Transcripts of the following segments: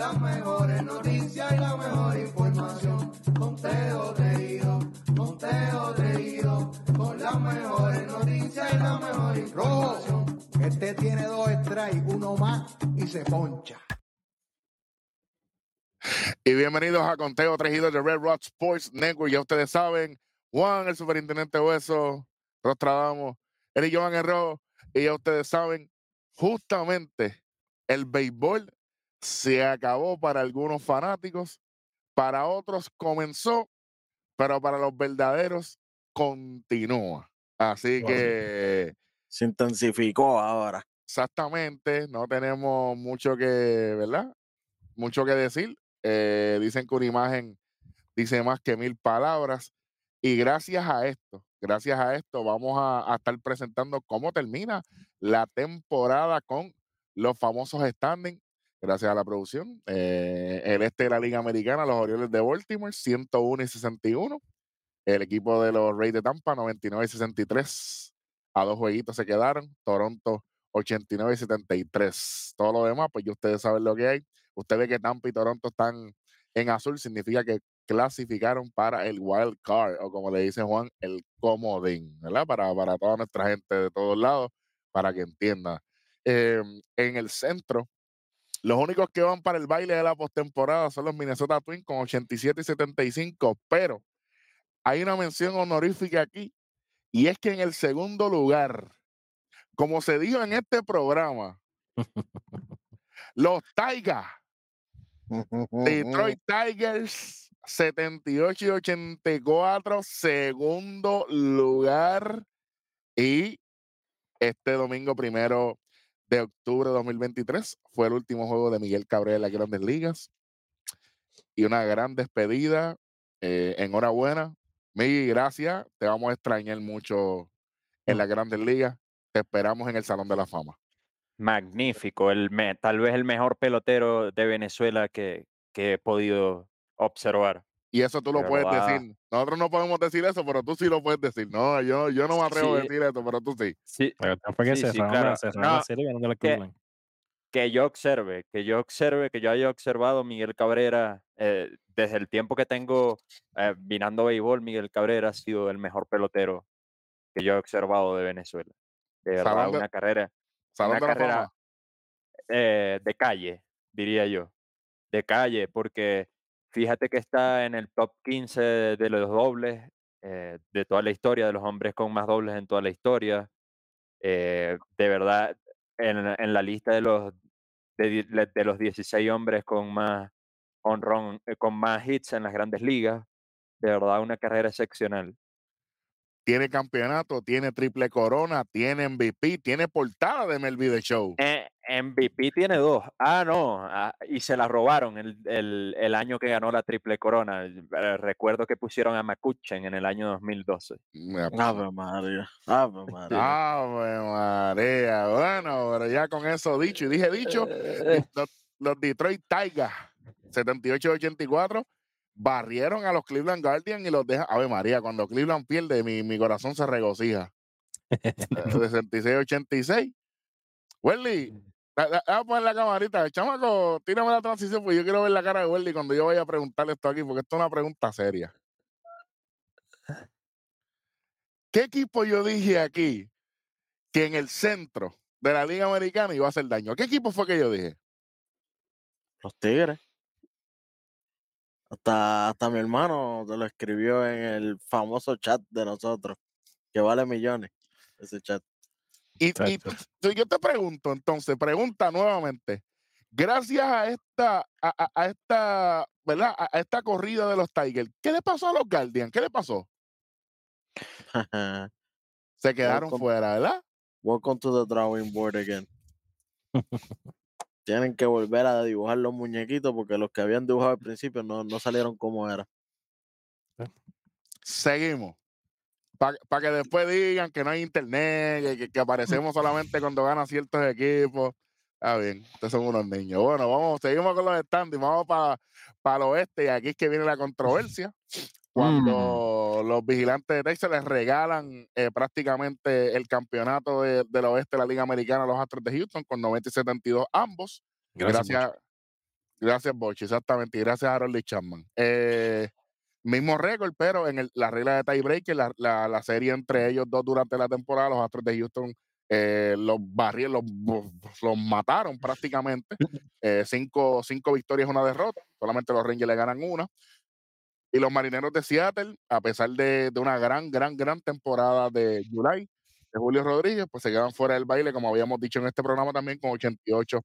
las mejores noticias y la mejor información. Conteo reído, conteo reído, con las mejores noticias y la mejor información. Este tiene dos strikes, uno más y se poncha. Y bienvenidos a Conteo Trejido de Red Rock Sports Network. Ya ustedes saben, Juan, el superintendente Hueso, Rostradamo, Eric Joan Herrero. Y ya ustedes saben, justamente el béisbol se acabó para algunos fanáticos, para otros comenzó, pero para los verdaderos continúa. Así que Se intensificó ahora. exactamente, no tenemos mucho que, ¿verdad? Mucho que decir. Eh, dicen que una imagen dice más que mil palabras. Y gracias a esto, gracias a esto, vamos a, a estar presentando cómo termina la temporada con los famosos standings. Gracias a la producción. Eh, el este de la Liga Americana, los Orioles de Baltimore, 101 y 61. El equipo de los Reyes de Tampa, 99 y 63. A dos jueguitos se quedaron. Toronto, 89 y 73. Todo lo demás, pues ya ustedes saben lo que hay. Usted ve que Tampa y Toronto están en azul, significa que clasificaron para el wild card, o como le dice Juan, el comodín, ¿verdad? Para, para toda nuestra gente de todos lados, para que entienda. Eh, en el centro, los únicos que van para el baile de la postemporada son los Minnesota Twins con 87 y 75, pero hay una mención honorífica aquí, y es que en el segundo lugar, como se dijo en este programa, los Tigers Detroit Tigers 78 y 84, segundo lugar. Y este domingo primero de octubre de 2023 fue el último juego de Miguel Cabrera en las grandes ligas. Y una gran despedida. Eh, enhorabuena. Miguel, gracias. Te vamos a extrañar mucho en las grandes ligas. Te esperamos en el Salón de la Fama. Magnífico, el me- tal vez el mejor pelotero de Venezuela que, que he podido observar. Y eso tú lo De puedes verdad. decir. Nosotros no podemos decir eso, pero tú sí lo puedes decir. No, yo, yo no me atrevo a decir eso, pero tú sí. Sí, que Sí, sí, claro. No, que- yo observe, que yo observe, que yo haya observado Miguel Cabrera eh, desde el tiempo que tengo eh, mirando béisbol, Miguel Cabrera ha sido el mejor pelotero que yo he observado de Venezuela. De verdad, Salón de- una carrera, Salón una de carrera eh, de calle, diría yo. De calle, porque fíjate que está en el top 15 de los dobles eh, de toda la historia, de los hombres con más dobles en toda la historia. Eh, de verdad, en, en la lista de los, de, los 16 hombres con más eh, con más hits en las grandes ligas. De verdad, una carrera excepcional. Tiene campeonato, tiene triple corona, tiene MVP, tiene portada de MLB The Show. Eh, MVP tiene dos. Ah, no. ah, y se la robaron el, el- el año que ganó la Triple Corona. Eh, Recuerdo que pusieron a McCutchen en el año 2012. Mira, Ave María. Ave María. Ave María. Bueno, pero ya con eso dicho, y dije dicho, Eh, los, los Detroit Tigers 78-84 barrieron a los Cleveland Guardians y los dejan. Ave María, cuando Cleveland pierde, mi, mi corazón se regocija. Eh, 66-86. Welly, Vamos a poner la camarita. Chamaco, tírame la transición, porque yo quiero ver la cara de Welly cuando yo vaya a preguntarle esto aquí, porque esto es una pregunta seria. ¿Qué equipo yo dije aquí que en el centro de la Liga Americana iba a hacer daño? ¿Qué equipo fue que yo dije? Los Tigres. Hasta, hasta mi hermano te lo escribió en el famoso chat de nosotros, que vale millones, ese chat. Y, tú- yo te pregunto, entonces, pregunta nuevamente. Gracias a esta, a, esta, ¿verdad? A, a esta corrida de los Tigers, ¿qué le pasó a los Guardians? ¿Qué le pasó? Se quedaron fuera, ¿verdad? Welcome to the drawing board again. Tienen que volver a dibujar los muñequitos porque los que habían dibujado al principio no, no salieron como era. Seguimos. Para que después digan que no hay internet, que- que, aparecemos solamente cuando ganan ciertos equipos. Está bien, ustedes son unos niños. Bueno, vamos, seguimos con los standings, vamos para el oeste y aquí es que viene la controversia. Cuando los vigilantes de Texas les regalan eh, prácticamente el campeonato de- del oeste de la Liga Americana a los Astros de Houston con 90 y 72 ambos. Gracias. Gracias, Gracias, Bochi, exactamente. Y gracias a Harold Chapman. Eh, mismo récord, pero en el- la regla de tiebreaker, la, la, la serie entre ellos dos durante la temporada, los Astros de Houston eh, los barrieron, los, los mataron prácticamente. Eh, cinco, cinco victorias, una derrota. Solamente los Rangers le ganan una. Y los marineros de Seattle, a pesar de, de una gran, gran, gran temporada de July, de Julio Rodríguez, pues se quedan fuera del baile, como habíamos dicho en este programa también, con 88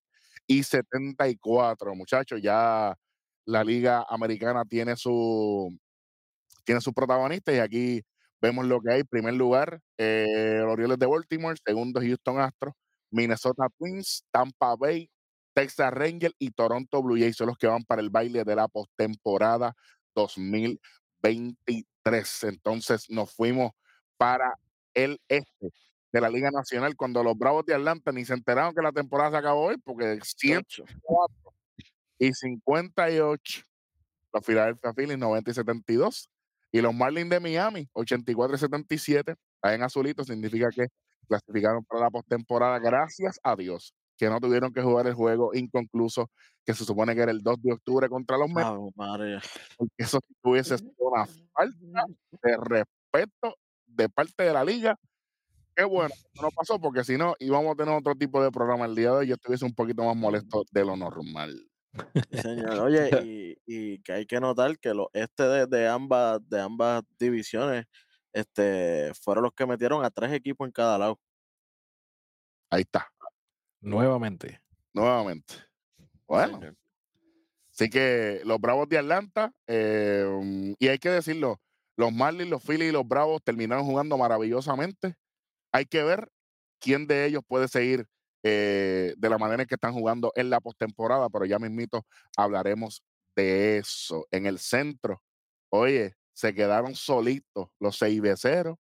y 74. Muchachos, ya la Liga Americana tiene su tiene sus protagonistas y aquí vemos lo que hay. Primer lugar, eh, los Orioles de Baltimore. Segundo, Houston Astros. Minnesota Twins, Tampa Bay, Texas Rangers y Toronto Blue Jays son los que van para el baile de la postemporada 2023. Entonces nos fuimos para el este de la Liga Nacional cuando los Bravos de Atlanta ni se enteraron que la temporada se acabó hoy porque 104 y 58 los Philadelphia Phillies 90 y 72 y los Marlins de Miami 84 y 77 ahí en azulito significa que clasificaron para la postemporada gracias a Dios que no tuvieron que jugar el juego inconcluso que se supone que era el 2 de octubre contra los Mets María. porque eso sí hubiese sido una falta de respeto de parte de la liga. Qué bueno no pasó, porque si no, íbamos a tener otro tipo de programa el día de hoy. Yo estuviese un poquito más molesto de lo normal. Sí, señor. Oye, y, y que hay que notar que los este de, de ambas, de ambas divisiones este, fueron los que metieron a tres equipos en cada lado. Ahí está, Nuevamente. nuevamente. Sí, Bueno, así que los Bravos de Atlanta, eh, um, y hay que decirlo, los Marlins, los Phillies y los Bravos terminaron jugando maravillosamente. Hay que ver quién de ellos puede seguir eh, de la manera en que están jugando en la postemporada, pero ya mismito hablaremos de eso. En el centro, oye, se quedaron solitos los seis beceros,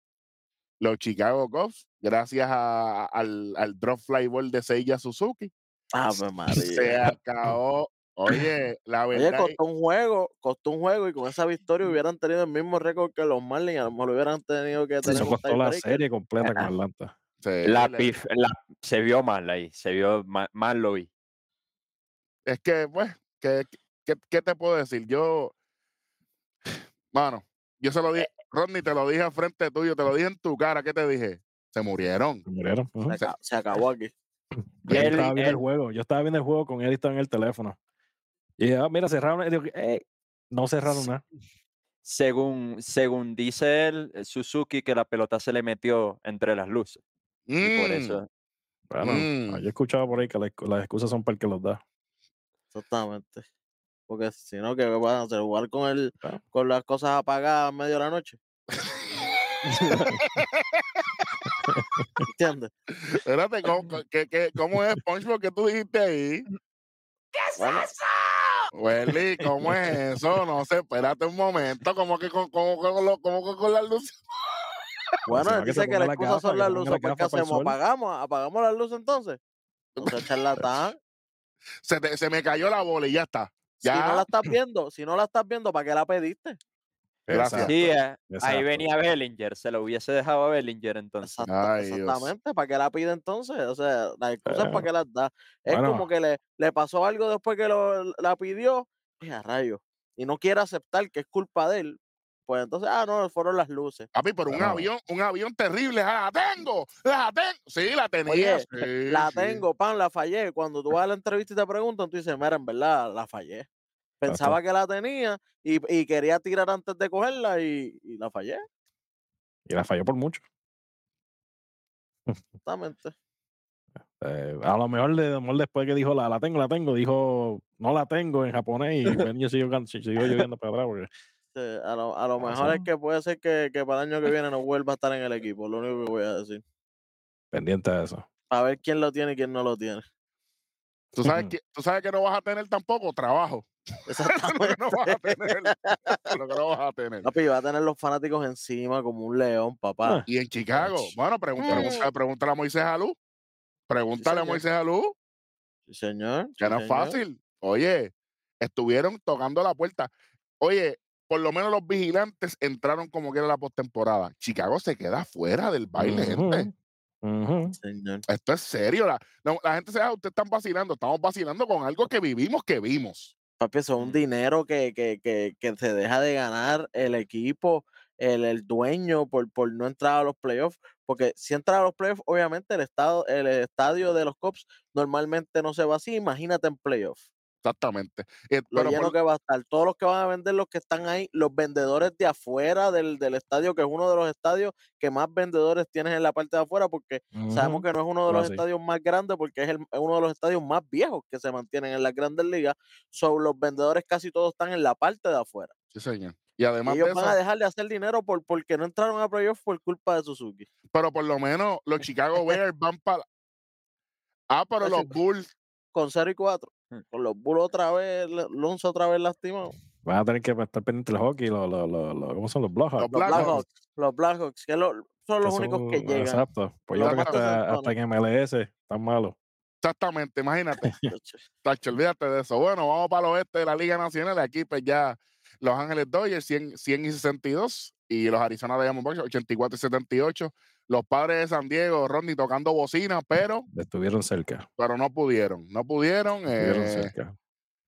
los Chicago Cubs, gracias a- al, al drop fly ball de Seiya Suzuki. Se María. acabó. Oye, la Oye, verdad. es- costó un juego, costó un juego y con esa victoria hubieran tenido el mismo récord que los Marlins, a lo mejor hubieran tenido que tener Eso un costó la serie completa con. Atlanta. Se- La pif- la- se vio mal ahí, se vio ma- mal, lo vi. es que, pues, ¿qué, qué, qué te puedo decir? Yo, mano, yo se lo dije, Rodney, te lo dije al frente tuyo, te lo dije en tu cara, ¿qué te dije? Se murieron. Se murieron. Se, aca- se acabó aquí. Yo Él- estaba viendo el juego. Yo estaba viendo el juego con él y estaba en el teléfono. Y ah, mira, cerraron. y digo, "Ey", no cerraron nada. Según, según dice él, eh, Suzuki, que la pelota se le metió entre las luces. Y por Mm, eso, Bueno, Mm. yo he escuchado por ahí que las, las excusas son para el que los da. Exactamente. Porque si no, ¿qué van a hacer? ¿Jugar con, el, con las cosas apagadas a medio de la noche? ¿Entiendes? Espérate, ¿cómo, qué- qué- cómo es SpongeBob que tú dijiste ahí? Bueno, Welly, ¿cómo es eso? No sé, espérate un momento, ¿cómo que con, cómo, con lo- cómo que con las luces? Bueno, él que dice que las excusas gafas, son que las luces. las ¿Por qué gafas para el hacemos? ¿Apagamos? ¿Apagamos las luces entonces? No se charlatán. Se, te- se me cayó la bola y ya está. Si no la estás viendo, si no la estás viendo, ¿para qué la pediste? Gracias. sí, eh, ahí venía Bellinger, se lo hubiese dejado a Bellinger entonces. Exacta- Ay, Dios. exactamente, ¿para qué la pide entonces? O sea, las excusas Eh, para qué las da. Es bueno. como que le, le pasó algo después que lo, la pidió, y a rayo, y no quiere aceptar que es culpa de él. Pues entonces, ah, no, fueron las luces. Papi, pero un Bueno. avión, un avión terrible. ¡Ah, ¡La tengo! ¡La tengo! Sí, la tenía. Oye, sí, La sí. tengo, pan, la fallé. Cuando tú vas a la entrevista y te preguntan, tú dices, mira, en verdad, la fallé. Pensaba que la tenía y, y quería tirar antes de cogerla y, y la fallé. Y la falló por mucho. Exactamente. Eh, a lo mejor, de, a mejor después que dijo la, la tengo, la tengo, dijo no la tengo en japonés y Benio siguió, siguió lloviendo para atrás. Porque, Sí, a lo, a lo Ah, mejor es que puede ser que, que para el año que viene no vuelva a estar en el equipo. Lo único que voy a decir. pendiente de eso. A ver quién lo tiene y quién no lo tiene. ¿Tú sabes, que, tú sabes que no vas a tener tampoco trabajo. lo que no vas a tener. lo que no vas a tener. Papi, va a tener los fanáticos encima como un león, papá. Y en Chicago, bueno, pregúntale, Mm. pregúntale a Moisés Alú. Pregúntale a señor. Moisés Alú, Sí, señor. que sí, no es fácil. Oye, estuvieron tocando la puerta. Oye, por lo menos los vigilantes entraron como que era la postemporada. Chicago se queda fuera del baile, gente. Esto es serio. La, gente se da, ustedes están vacilando. Estamos vacilando con algo que vivimos, que vimos. Papi, eso es un Mm. dinero que, que, que, que se deja de ganar el equipo, el, el dueño, por, por no entrar a los playoffs. Porque si entra a los playoffs, obviamente el, estado, el estadio de los Cops normalmente no se va así. Imagínate en playoffs. Exactamente. Eh, Lo pero lleno por- que va a estar. Todos los que van a vender, los que están ahí, los vendedores de afuera del, del estadio, que es uno de los estadios que más vendedores tienes en la parte de afuera, porque sabemos que no es uno de los Así. estadios más grandes, porque es, el- es uno de los estadios más viejos que se mantienen en las grandes ligas. Son los vendedores casi todos están en la parte de afuera. sí, señor. Y además de ellos van eso, a dejar de hacer dinero por, porque no entraron a playoffs por culpa de Suzuki. pero por lo menos los Chicago Bears van para. Ah, pero los Bulls. Con 0 y 4. Mm. Con los Bulls otra vez, Lonzo otra vez lastimado. Van a tener que estar pendientes del hockey, los, los, los, los- ¿cómo son los Blackhawks? Los Los Blackhawks. Los Blackhawks, que son los únicos que llegan. Exacto. Pues Los yo creo que hasta, en MLS están malos. Exactamente, imagínate. Tacho, olvídate de eso. Bueno, vamos para el oeste de la Liga Nacional. Aquí, pues ya Los Ángeles Dodgers 100, 100 y 62 y los Arizona Diamondbacks 84 y 78. Los padres de San Diego, Rodney tocando bocina, pero, Estuvieron cerca. pero no pudieron. No pudieron. Estuvieron eh, cerca.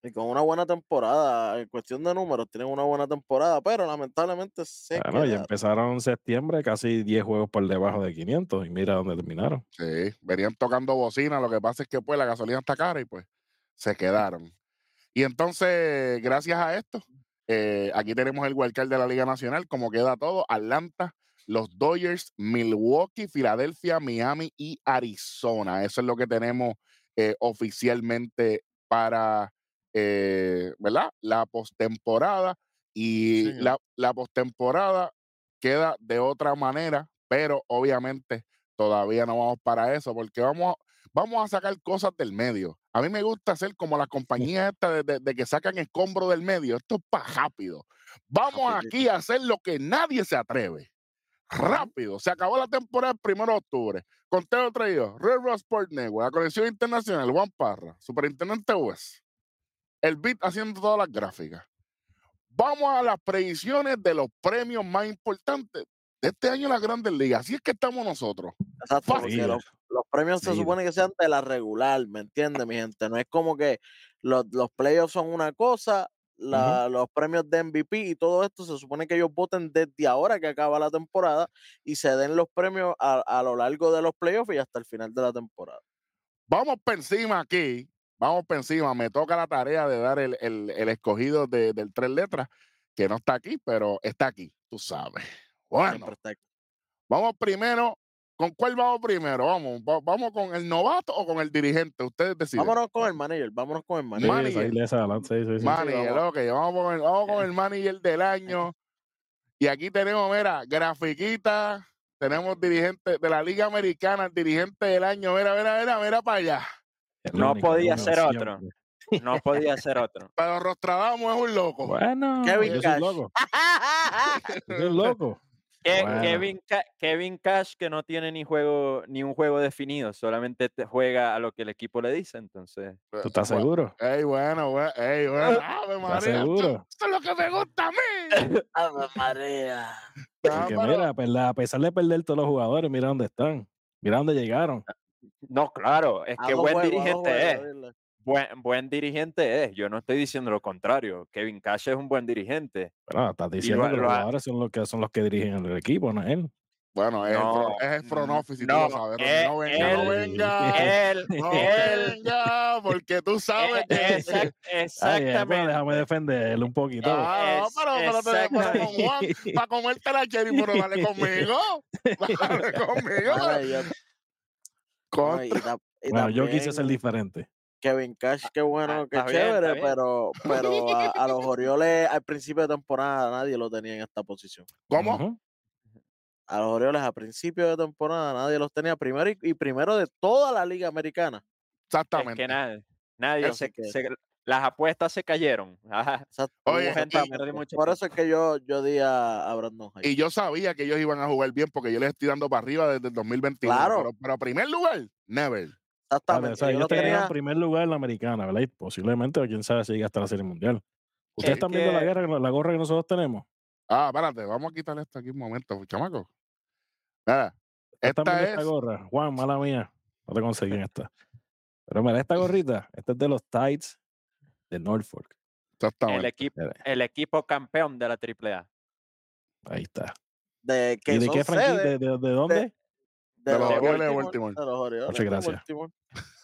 Y con una buena temporada, en cuestión de números, tienen una buena temporada, pero lamentablemente se ya quedaron. empezaron en septiembre, casi 10 juegos por debajo de 500 y mira dónde terminaron. Sí, venían tocando bocina. Lo que pasa es que pues la gasolina está cara y pues se quedaron. Y entonces, gracias a esto, eh, aquí tenemos el wildcard de la Liga Nacional, como queda todo, Atlanta, los Dodgers, Milwaukee, Filadelfia, Miami y Arizona. Eso es lo que tenemos eh, oficialmente para, eh, ¿verdad? La postemporada. Y la, la postemporada queda de otra manera, pero obviamente todavía no vamos para eso, porque vamos, vamos a sacar cosas del medio. A mí me gusta hacer como las compañías estas de, de- de que sacan escombro del medio. Esto es para rápido. Vamos aquí a hacer lo que nadie se atreve. Rápido. Se acabó la temporada el 1 de octubre. Conteo traído. Red Rock Sport Network, la conexión internacional, Juan Parra, Superintendente West. El beat haciendo todas las gráficas. Vamos a las predicciones de los premios más importantes de este año en las grandes ligas. Así es que estamos nosotros. Exacto. Los, premios se supone que sean de la regular, ¿me entiendes, mi gente? No es como que los, los playoffs son una cosa, la- los premios de MVP y todo esto se supone que ellos voten desde ahora que acaba la temporada y se den los premios a, a lo largo de los playoffs y hasta el final de la temporada. Vamos por encima aquí. Vamos por encima. Me toca la tarea de dar el, el- el escogido de- del tres letras, que no está aquí, pero está aquí, tú sabes. Bueno, vamos primero. ¿Con cuál vamos primero? Vamos, va- vamos con el novato o con el dirigente. Ustedes deciden. Vámonos con el manager, vámonos con el manager. Manager. sí, sí, vamos. ok, vamos con el, vamos con el manager del año. Y aquí tenemos, mira, grafiquita. Tenemos dirigente de la Liga Americana, el dirigente del año. Mira, mira, mira, mira para allá. No podía ser otro. No podía ser otro. Pero Rostradamo es un loco. Bueno, Kevin yo soy loco. Yo soy loco. Ke- Bueno. Kevin, Ca- Kevin Cash que no tiene ni juego ni un juego definido, solamente te juega a lo que el equipo le dice, entonces. ¿Tú estás Bueno, seguro? Ey, bueno, bueno, ey, bueno. Ave María, esto- seguro? Esto es lo que me gusta a mí. Ave María. Porque mira, pues, a pesar de perder todos los jugadores, mira dónde están. Mira dónde llegaron. No, claro, es que buen dirigente es. Buen, buen dirigente es. Yo no estoy diciendo lo contrario. Kevin Cash es un buen dirigente. Bueno, estás diciendo lo- que los jugadores son los que son los que dirigen el equipo, no él. Bueno, es, el, No, es el front office y tú no, lo sabes. Eh, no venga, no él- venga. Él, No él, venga, porque tú sabes eh, que. exact- Ay, eh, pues, exactamente. déjame defenderlo un poquito. Ah, no, Es- pero, pero, te- pero con Juan, para comerte la cherry, pero dale conmigo. Dale conmigo. Mira, y yo- no, y Contra. ta- y Bueno, yo quise ser diferente. Kevin Cash, qué bueno, Ah, qué está bien, chévere, está bien. pero, pero a, a los Orioles al principio de temporada nadie lo tenía en esta posición. ¿Cómo? A los Orioles a principio de temporada nadie los tenía primero y, y primero de toda la liga americana. Es Exactamente. que nadie, nadie se, que- se- las apuestas se cayeron. Ajá. Oye, gente y- mucho por tiempo. eso es que yo, yo di a, a Brandon Hyde. Y yo sabía que ellos iban a jugar bien porque yo les estoy dando para arriba desde el 2021. Claro. Pero, pero a primer lugar, never. Vale, Exactamente. o sea, yo ellos lo tenían tenía, en primer lugar en la americana, ¿verdad? Y posiblemente, quién sabe si llega hasta la Serie Mundial. ¿Ustedes Es están viendo la guerra, la gorra que nosotros tenemos? Ah, espérate, vamos a quitarle esto aquí un momento, chamaco. Nada. ¿Están Esta es. esta gorra? Juan, mala mía. No te conseguí esta. Pero mira, esta gorrita, esta es de los Tides de Norfolk. El equipo, el equipo campeón de la AAA. Ahí está. De, que ¿Y de qué franquicia? ¿De, de, de dónde? De De los Orioles de Baltimore, Baltimore. de los Orioles Muchas gracias.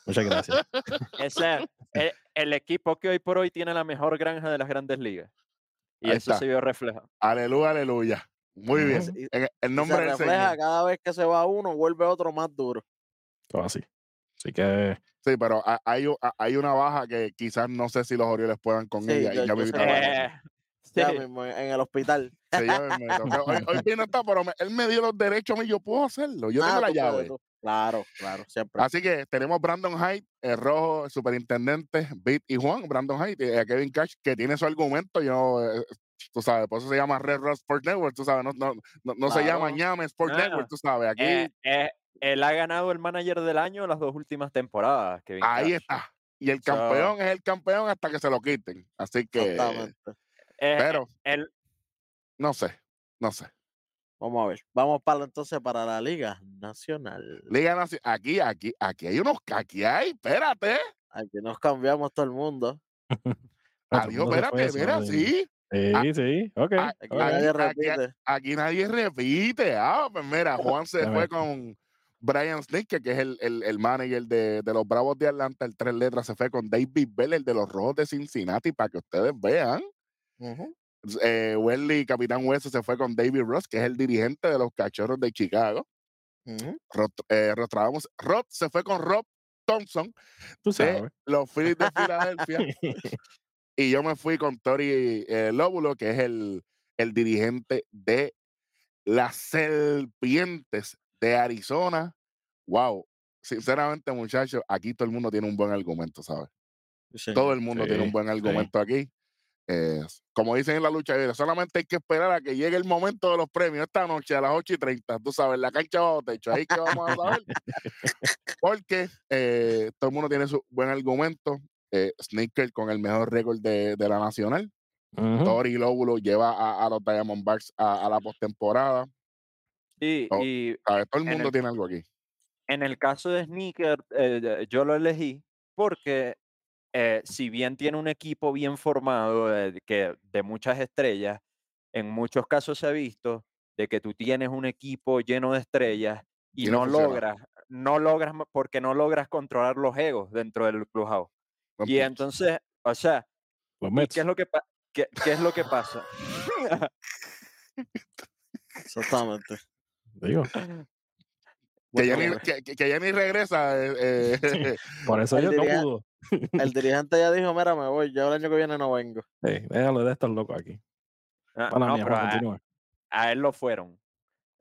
Muchas gracias. Ese el, el equipo que hoy por hoy tiene la mejor granja de las grandes ligas. Y Ahí eso está. se vio reflejado. Aleluya, aleluya. Muy bien. Ujú. Y- En el nombre se del refleja Señor. cada vez que se va uno, vuelve otro más duro. Todo así. Así que Sí, pero ha- hay, una baja que quizás no sé si los Orioles puedan con Sí, ella. yo- y ya yo sé. Eh, Ya sí. mismo, en, en el hospital. Hoy, hoy bien no está, pero me- él me dio los derechos a mí, yo puedo hacerlo. Yo Ah, tengo la tú puedes, llave. Claro, claro, siempre. Así que tenemos Brandon Hyde, el rojo, el superintendente, Beat y Juan, Brandon Hyde, y a Kevin Cash, que tiene su argumento, yo, eh, tú sabes, por eso se llama Red Rock Sport Network, tú sabes, no, no, no, no se llama. Ñame Sport No, Network, tú sabes, aquí, Eh, eh, él ha ganado el manager del año las dos últimas temporadas. Kevin ahí Cash. está. Y el So- campeón es el campeón hasta que se lo quiten. Así que, Exactamente. Eh, pero, no sé, no sé. Vamos a ver. Vamos para entonces para la Liga Nacional. Liga Naci- aquí, aquí, aquí hay unos, aquí hay, espérate, Aquí nos cambiamos todo el mundo. adiós, espérate, mira, sí. Sí, Ah, sí. Ok. ah, Aquí ok. nadie aquí- repite. aquí nadie repite. Ah, pues mira, Juan se fue con Brian Snicker, que es el, el, el manager de, de los Bravos de Atlanta, el tres letras, se fue con David Bell, el de los Rojos de Cincinnati, para que ustedes vean. Ujú. Eh, Welly, Capitán Hueso, se fue con David Ross, que es el dirigente de los Cachorros de Chicago. Rod, eh, Rostradamos- Rod se fue con Rob Thompson, Tú de sabes. los Phillies de Filadelfia. y yo me fui con Tori eh, Lóbulo, que es el, el dirigente de las Serpientes de Arizona. Wow, sinceramente, muchachos, aquí todo el mundo tiene un buen argumento, ¿sabes? Sí. Todo el mundo tiene un buen sí. argumento aquí. Eh, como dicen en la lucha libre, solamente hay que esperar a que llegue el momento de los premios esta noche a las 8 y 30. Tú sabes, la cancha bajo techo. Ahí que vamos a saber. Porque eh, todo el mundo tiene su buen argumento. Eh, Sneaker con el mejor récord de, de la nacional. Tori Lóbulo lleva a, a los Diamondbacks a, a la postemporada. y, y. Todo el mundo el- tiene algo aquí. en el caso de Sneaker, eh, yo lo elegí porque eh, si bien tiene un equipo bien formado, eh, que, de muchas estrellas, en muchos casos se ha visto de que tú tienes un equipo lleno de estrellas y, Y no logras, no logras, porque no logras controlar los egos dentro del clubhouse. Y entonces, o sea, Los ¿y Mets. qué es lo que, qué, qué es lo que pasa? Exactamente. Digo. que, ya Bueno, ni, que, que- ni regresa. eh, eh, Por eso yo no pudo. El dirigente ya dijo, mira, me voy, yo el año que viene no vengo. Sí, déjalo de estar loco aquí. Ah, Pana no, mía, pero Juan, a, él lo fueron.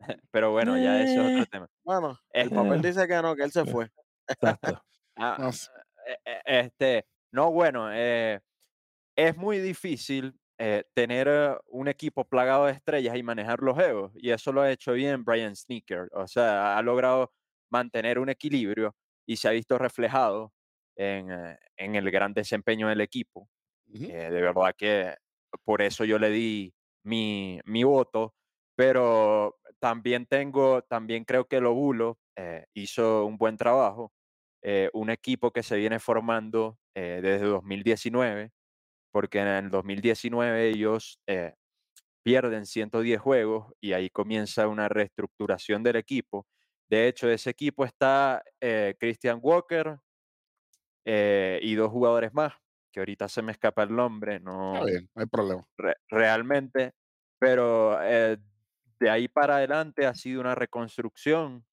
Pero bueno, ya ese es Eh. otro tema. Bueno, el Eh. papel dice que no, que él se fue. Exacto. Ah, no sé. eh, eh, este, no, bueno, eh, es muy difícil eh, tener eh, un equipo plagado de estrellas y manejar los egos, y eso lo ha hecho bien Brian Sneaker, o sea, ha logrado mantener un equilibrio y se ha visto reflejado en, eh, en el gran desempeño del equipo. Ujú. Eh, de verdad que por eso yo le di mi, mi voto, pero también tengo, también creo que Lobulo eh, hizo un buen trabajo. eh, un equipo que se viene formando desde 2019, porque en el 2019 ellos eh, pierden 110 juegos y ahí comienza una reestructuración del equipo. De hecho, ese equipo está eh, Christian Walker eh, y dos jugadores más, que ahorita se me escapa el nombre, no Está bien, no hay problema. re- realmente, pero eh, de ahí para adelante ha sido una reconstrucción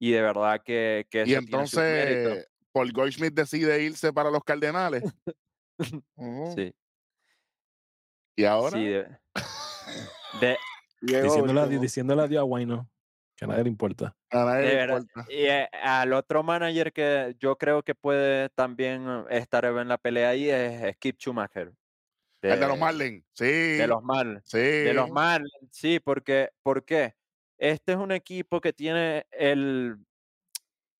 y de verdad que, que Y entonces, Paul Goldschmidt decide irse para los Cardenales. Sí, Y ahora, sí, de, de- Diciéndole, adiós- diciéndole adiós a Guayno. Que a nadie le importa. a nadie de le verdad. importa. Y eh, al otro manager que yo creo que puede también eh, estar en la pelea ahí es Skip Schumacher. El de los Marlins. Sí. De los Marlins. sí. De los Marlins, sí, porque, ¿por qué? Este es un equipo que tiene el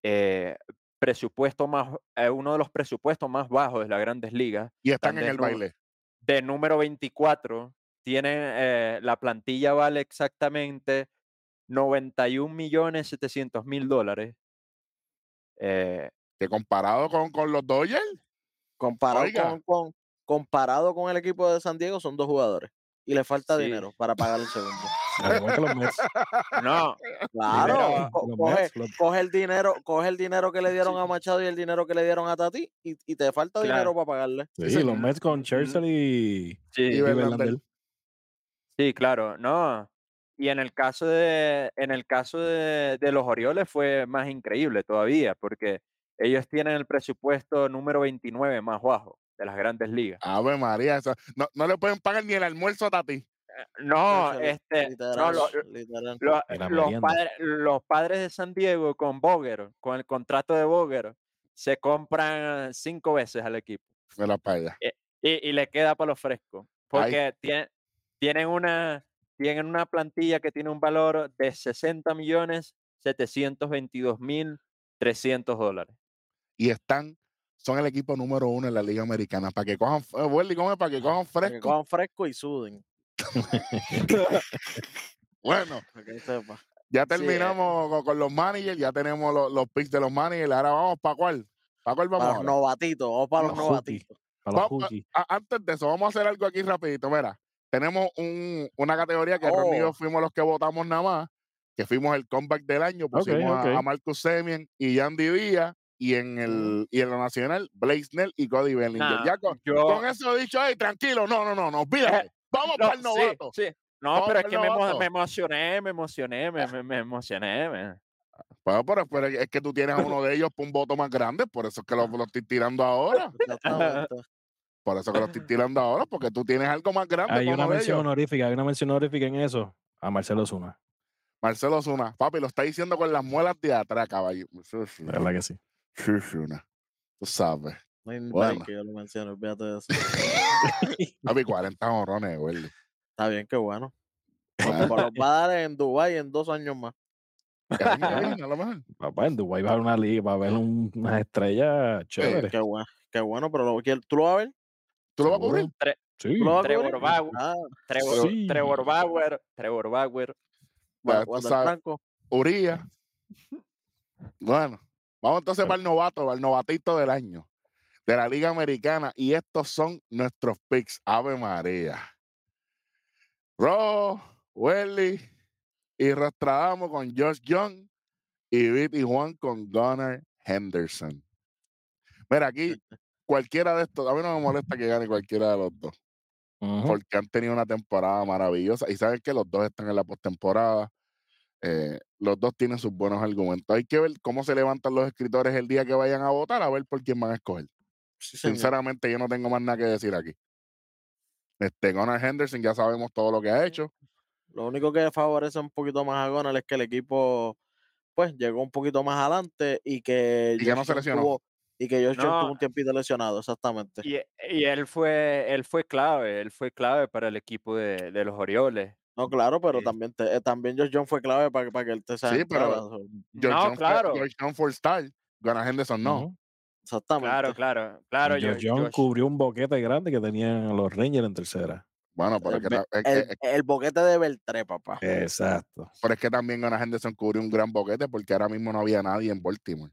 eh, presupuesto más, eh, uno de los presupuestos más bajos de las grandes ligas, y están están en el baile. de número 24, tienen, eh, la plantilla vale exactamente 91 millones 700 mil dólares. Eh, Que comparado con, con los Dodgers, Comparado con, con, comparado con el equipo de San Diego, son dos jugadores. Y le falta Sí. dinero para pagar el segundo. No, Claro, coge, Mets, los- coge el dinero, coge el dinero que le dieron a Machado y el dinero que le dieron a Tati y, y te falta Claro. dinero para pagarle. Sí, los Mets con Churchill y, sí. Y. Sí, claro, no. Y en el caso de, en el caso de, de los Orioles fue más increíble todavía, porque ellos tienen el presupuesto número 29 más bajo de las grandes ligas. Ave María, eso, no, no le pueden pagar ni el almuerzo a Tati. No, este, no, lo- literal. lo- la los, padres, los padres de San Diego con Boger, con el contrato de Boger, se compran cinco veces al equipo Mira para allá. y, y le queda para los frescos, porque tiene- tienen una tienen una plantilla que tiene un valor de 60 millones 722 mil 300 dólares. Y están, son el equipo número uno en la Liga Americana. Para que cojan, eh, para que cojan Para que fresco. cojan fresco y suden. Bueno, para que sepa. ya Sí, eh. terminamos con, con los managers, ya tenemos los, los picks de los managers. Ahora vamos para cuál. ¿Para cuál vamos? Para los novatitos, vamos para los Los novatitos. Para los Vamos, hookies. a- antes de eso, vamos a hacer algo aquí rapidito. Mira, tenemos un- una categoría que Oh. fuimos los que votamos nada más, que fuimos el comeback del año, pusimos a-. A, Marcus Semien y Yandy Díaz, y en el y en lo nacional, Blaze Snell y Cody Bellinger. Nah, ya con, yo- con eso dicho, ahí, tranquilo, no, no, no, no, olvídate. Vamos No, para el novato. sí. No, Vamos pero es que me, emocioné, me emocioné, me, me- me emocioné. me- pero, pero es que tú tienes a uno de ellos por un voto más grande, por eso es que lo, lo estoy tirando ahora. Por eso que lo estoy tirando ahora, porque tú tienes algo más grande Hay una mención honorífica, hay una mención honorífica en eso. A Marcelo Zuna. Marcelo Zuna, papi, lo está diciendo con las muelas de atrás, caballo. Verdad que sí. Tú sabes. No hay Bueno. que yo lo menciono, olvídate de eso. Papi, 40 honrones, güey. Está bien, qué bueno. Bueno. Los va a dar en Dubái en dos años más. Papá, en Dubái va a haber una liga, va a haber un- unas estrellas chéveres. Qué bueno, qué bueno, pero lo, ¿quién- ¿tú lo vas a ver? ¿Tú lo vas a cubrir? Sí. ¿Tú lo vas a Trevor cubrir? Bauer. Ah, Trevor, Sí. Trevor Bauer, Trevor Bauer. bueno, tú sabes. Urias. Bueno, vamos entonces para el novato, para el novatito del año de la Liga Americana. Y estos son nuestros picks. Ave María. Ro, Welly y Rostradamo con Josh Young y Vic y Juan con Gunnar Henderson. Mira, aquí cualquiera de estos, a mí no me molesta que gane cualquiera de los dos porque han tenido una temporada maravillosa y saben que los dos están en la postemporada. eh, los dos tienen sus buenos argumentos. Hay que ver cómo se levantan los escritores el día que vayan a votar, a ver por quién van a escoger. Sí, señor. Sinceramente, yo no tengo más nada que decir aquí. Este, Gunnar Henderson, ya sabemos todo lo que ha hecho. Lo único que favorece un poquito más a Gonal es que el equipo pues llegó un poquito más adelante y que Y que no se lesionó. tuvo- y que Josh No. tuvo un tiempito lesionado, exactamente. Y, y él fue, él fue clave, él fue clave para el equipo de, de los Orioles. No, claro, pero Sí. también te- eh, también Josh Young fue clave para, para que él te Sí, pero- George no, fue- claro, George Young fue star. Gunnar Henderson no. Exactamente. claro, claro, claro. Josh Young Josh- cubrió un boquete grande que tenían los Rangers en tercera. Bueno, pero es, El que, be- ta- es- El, es- el boquete de Beltré, papá. Exacto. pero es que también Gunnar Henderson cubrió un gran boquete porque ahora mismo no había nadie en Baltimore.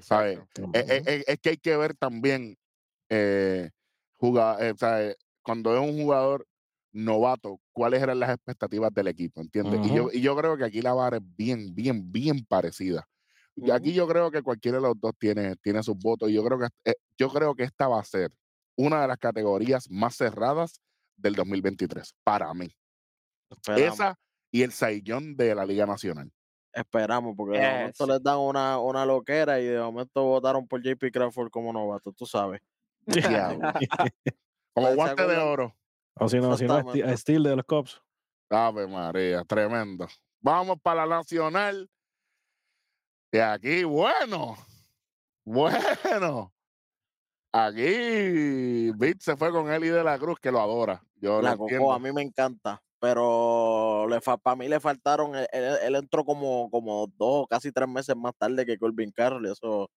¿sabes? Eh, eh, eh, es que hay que ver también eh, juga- eh, eh, cuando es un jugador novato, cuáles eran las expectativas del equipo, ¿entiendes? y, yo, y yo creo que aquí la vara es bien, bien, bien parecida. Y aquí yo creo que cualquiera de los dos tiene, tiene sus votos. Y yo creo que eh, yo creo que esta va a ser una de las categorías más cerradas del 2023, para mí. Esperamos, Esa y el Saiyón de la Liga Nacional. esperamos, porque de momento les dan una, una loquera y de momento votaron por JP Crawford como novato, tú sabes. Como ¿Se guante de oro. O si no, si no, Steel de los Cops. Ave María, tremendo. Vamos para la nacional. Y aquí, bueno, bueno. Aquí, Vic se fue con Eli de la Cruz, que lo adora. Yo La Coco a mí me encanta, pero le para mí le faltaron, él, él- él entró como, como dos, casi tres meses más tarde que Colvin Carroll y eso,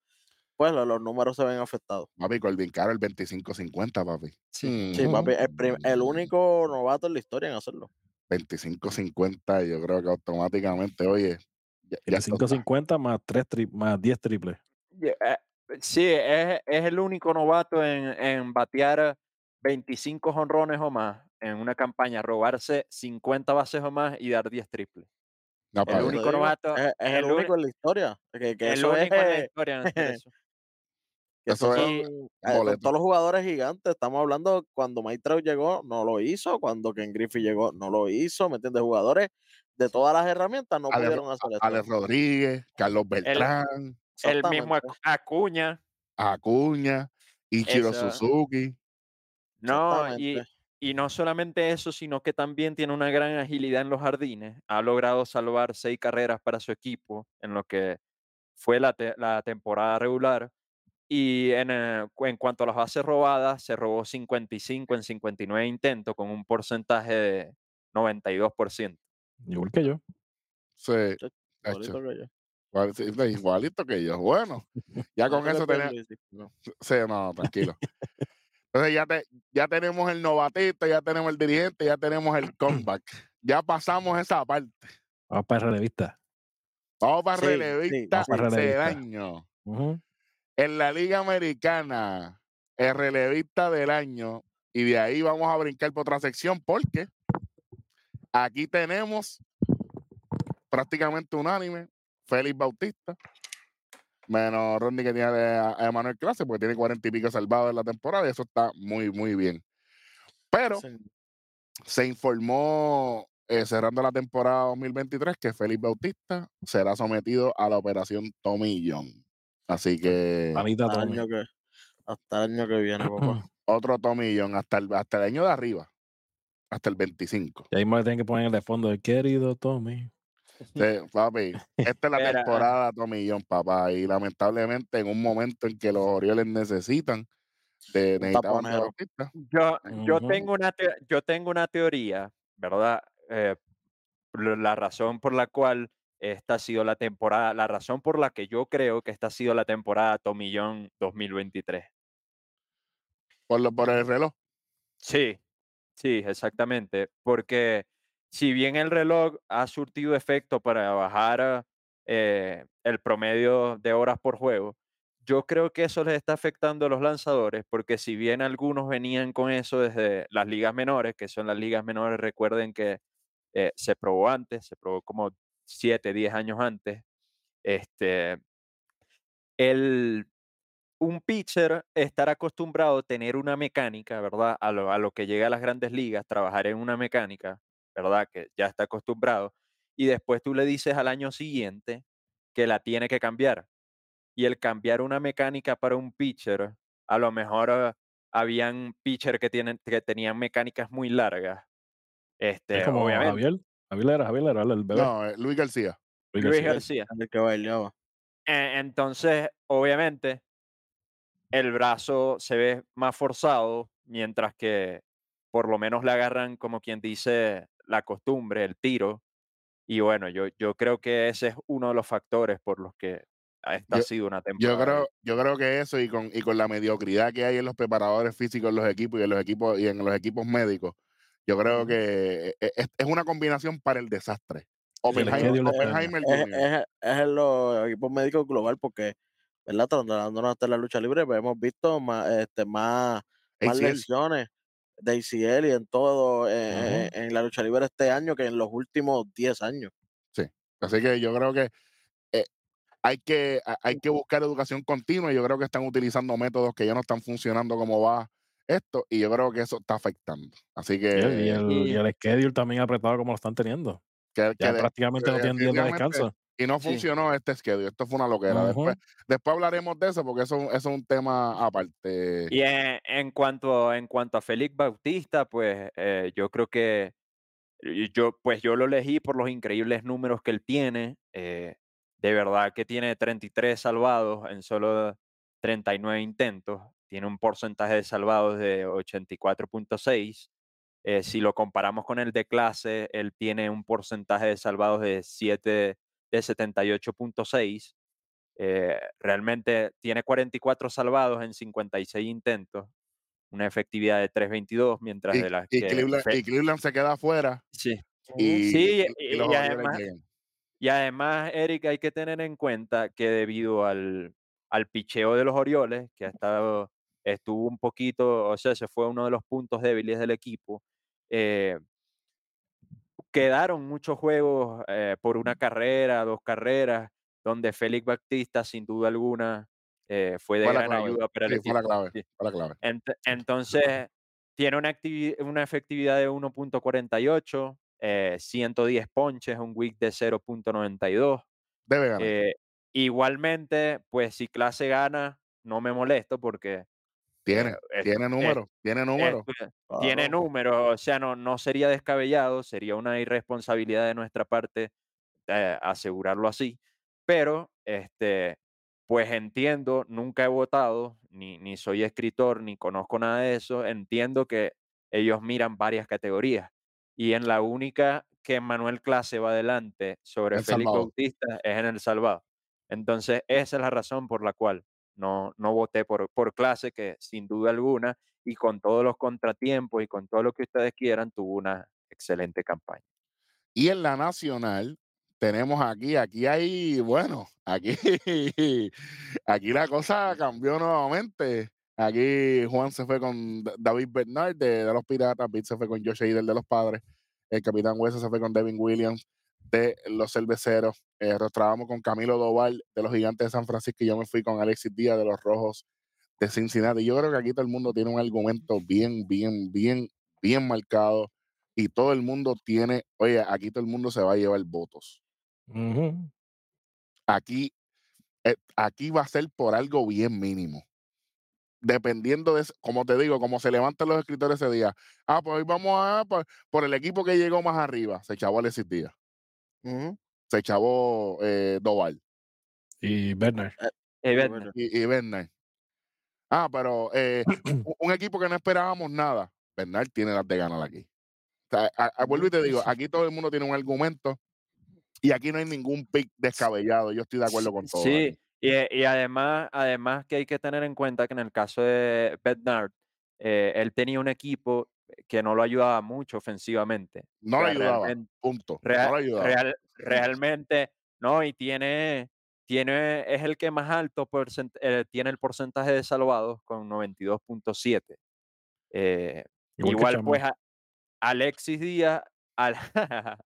pues lo- los números se ven afectados. Papi, Colvin Caro, el 25-50, papi. Sí. Sí, papi, el, el único novato en la historia en hacerlo. 25-50, yo creo que automáticamente, oye. Ya- ya Tiene esto 550 más, tres tri- más 10 triples. Eh, Sí, es, es el único novato en, en batear 25 honrones o más en una campaña, robarse 50 bases o más y dar 10 triples. No, El único digo, novato- Es, es el, único en la historia. Que, que el eso único es, en la eh, historia eso. Eso es eh, boleto. todos los jugadores gigantes. Estamos hablando cuando Mike Trout llegó, no lo hizo. Cuando Ken Griffey llegó, no lo hizo. ¿Me entiendes? Jugadores de todas las herramientas no Ale- pudieron hacer esto. Alex Rodríguez, Carlos Beltrán, El mismo Acuña. Acuña, Ichiro Eso. Suzuki. No, y, y no solamente eso, sino que también tiene una gran agilidad en los jardines. Ha logrado salvar seis carreras para su equipo en lo que fue la, te- la temporada regular. Y en, eh, en cuanto a las bases robadas, se robó 55 en 59 intentos con un porcentaje de 92%. Igual que yo. Sí, igualito que yo. igual- sí, sí, igualito que yo. Bueno, ya con eso tenemos. Sí, no, tranquilo. Entonces ya, te, ya tenemos el novatito, ya tenemos el dirigente, ya tenemos el comeback. Ya pasamos esa parte. Vamos para el relevista. Vamos para Sí, sí, relevista para relevista. año. En la Liga Americana, el relevista del año. Y de ahí vamos a brincar por otra sección porque aquí tenemos prácticamente unánime Félix Bautista, menos Rodney que tiene a a Emanuel Clase, porque tiene cuarenta y pico salvados en la temporada y eso está muy, muy bien. Pero Sí. se informó eh, cerrando la temporada 2023 que Félix Bautista será sometido a la operación Tommy John. Así que Hasta el año que, hasta el año que viene, papá. otro Tommy John hasta el, hasta el año de arriba, hasta el 25. Y ahí me tienen que poner de fondo el querido Tommy. Sí, papi, esta es la Era- temporada Tommy John, papá. Y lamentablemente en un momento en que los Orioles necesitan de necesitaban. Yo, yo, tengo una teo- yo tengo una teoría, ¿verdad? Eh, la razón por la cual esta ha sido la temporada, la razón por la que yo creo que esta ha sido la temporada Tommy John 2023. Por, lo, por el reloj. Sí, sí, exactamente. Porque si bien el reloj ha surtido efecto para bajar eh, el promedio de horas por juego, yo creo que eso les está afectando a los lanzadores, porque si bien algunos venían con eso desde las ligas menores, que son las ligas menores, recuerden que eh, se probó antes, se probó como 7, 10 años antes, este, el, un pitcher estar acostumbrado a tener una mecánica, ¿verdad? A lo, a lo que llega a las grandes ligas, trabajar en una mecánica, ¿verdad? Que ya está acostumbrado. Y después tú le dices al año siguiente que la tiene que cambiar. Y el cambiar una mecánica para un pitcher, a lo mejor eh, habían pitcher que, tienen, que tenían mecánicas muy largas. Este, Es como obviamente, Javier. Javier era, Javier era el bebé. No, eh, Luis García. Luis Luis García. García. El que bailaba. E- Entonces, obviamente, el brazo se ve más forzado, mientras que por lo menos le agarran, como quien dice, la costumbre, el tiro. Y bueno, yo, yo creo que ese es uno de los factores por los que esta ha Yo- sido una Yo temporada. creo, yo creo que eso y con, y con la mediocridad que hay en los preparadores físicos en los equipos y en los equipos y en los equipos médicos, yo creo que e- es, es una combinación para el desastre. el Oppenheimer. Oppenheimer Es, es, es en los equipos médicos global porque, ¿verdad? Tratándonos hasta la lucha libre, pues, hemos visto más, este, más, más lesiones de ACL y en todo eh, eh, en la lucha libre este año que en los últimos 10 años. Así que yo creo que eh, hay que hay que buscar educación continua. y Yo creo que están utilizando métodos que ya no están funcionando como va esto y yo creo que eso está afectando. Así el, y que, el, y Y- el schedule también apretado como lo están teniendo. que- que Ya de- prácticamente no tienen días de descanso. Y no Sí. funcionó este schedule. Esto fue una loquera. Después, después hablaremos de eso porque eso, eso es un tema aparte. Y en, en cuanto, en cuanto a Félix Bautista, pues eh, yo creo que yo, pues yo lo elegí por los increíbles números que él tiene. eh, de verdad que tiene 33 salvados en solo 39 intentos. Tiene un porcentaje de salvados de 84.6. Eh, si lo comparamos con el de clase, él tiene un porcentaje de salvados de 7 de 78.6. Eh, realmente tiene 44 salvados en 56 intentos, una efectividad de 3.22, mientras y, de las y que Cleveland, y Cleveland se queda afuera sí, y, Sí, además- y además, Eric, hay que tener en cuenta que debido al, al picheo de los Orioles, que ha estado estuvo un poquito, o sea, se fue uno de los puntos débiles del equipo. Eh, quedaron muchos juegos eh, por una carrera, dos carreras, donde Félix Batista, sin duda alguna, eh, fue de Fue gran clave, ayuda para el sí, fue la equipo. clave, sí. fue la clave. Ent- entonces, tiene una, efectividad de 1.48, eh, 110 ponches, un WIC de 0.92. Debe ganar. Eh, igualmente, pues si clase gana, no me molesto porque tiene, tiene número, tiene número. tiene Claro. números, o sea, no, no sería descabellado, sería una irresponsabilidad de nuestra parte eh, asegurarlo así, pero este, pues entiendo, nunca he votado, ni, ni soy escritor, ni conozco nada de eso, entiendo que ellos miran varias categorías y en la única que Manuel Clase va adelante sobre El Félix Salvador. Bautista es en El Salvador. Entonces, esa es la razón por la cual no, no voté por, por clase, que sin duda alguna, y con todos los contratiempos y con todo lo que ustedes quieran, tuvo una excelente campaña. Y en la nacional tenemos aquí, aquí hay, bueno, aquí, aquí la cosa cambió nuevamente. Aquí Juan se fue con David Bernard de, de los Piratas, Pete se fue con Josh Hader de los Padres, el Capitán Hueso se fue con Devin Williams de los Cerveceros, eh, trabajamos con Camilo Doval de los Gigantes de San Francisco y yo me fui con Alexis Díaz de los Rojos de Cincinnati. Yo creo que aquí todo el mundo tiene un argumento bien, bien, bien, bien marcado y todo el mundo tiene, oye, aquí todo el mundo se va a llevar votos. Aquí, eh, aquí va a ser por algo bien mínimo. Dependiendo de, como te digo, como se levantan los escritores ese día. Ah, pues hoy vamos a por, por el equipo que llegó más arriba. Se echabó Alexis Díaz. Se echabó eh, Doval Y Bernard. Eh, Bernard, y, y Bernard. Ah, pero eh, un- equipo que no esperábamos nada. Bernard tiene las de ganar aquí. O sea, a- a- vuelvo y te digo, aquí todo el mundo tiene un argumento y aquí no hay ningún pick descabellado. Yo estoy de acuerdo con todo. Sí, y, y además, además que hay que tener en cuenta que en el caso de Bednar, eh, él tenía un equipo que no lo ayudaba mucho ofensivamente. No sea, ayudaba. Punto. No ayudaba. real- realmente, no, y tiene, tiene, es el que más alto porcent- eh, tiene el porcentaje de salvados con 92.7. Eh, Igual, pues a- Alexis Díaz, al-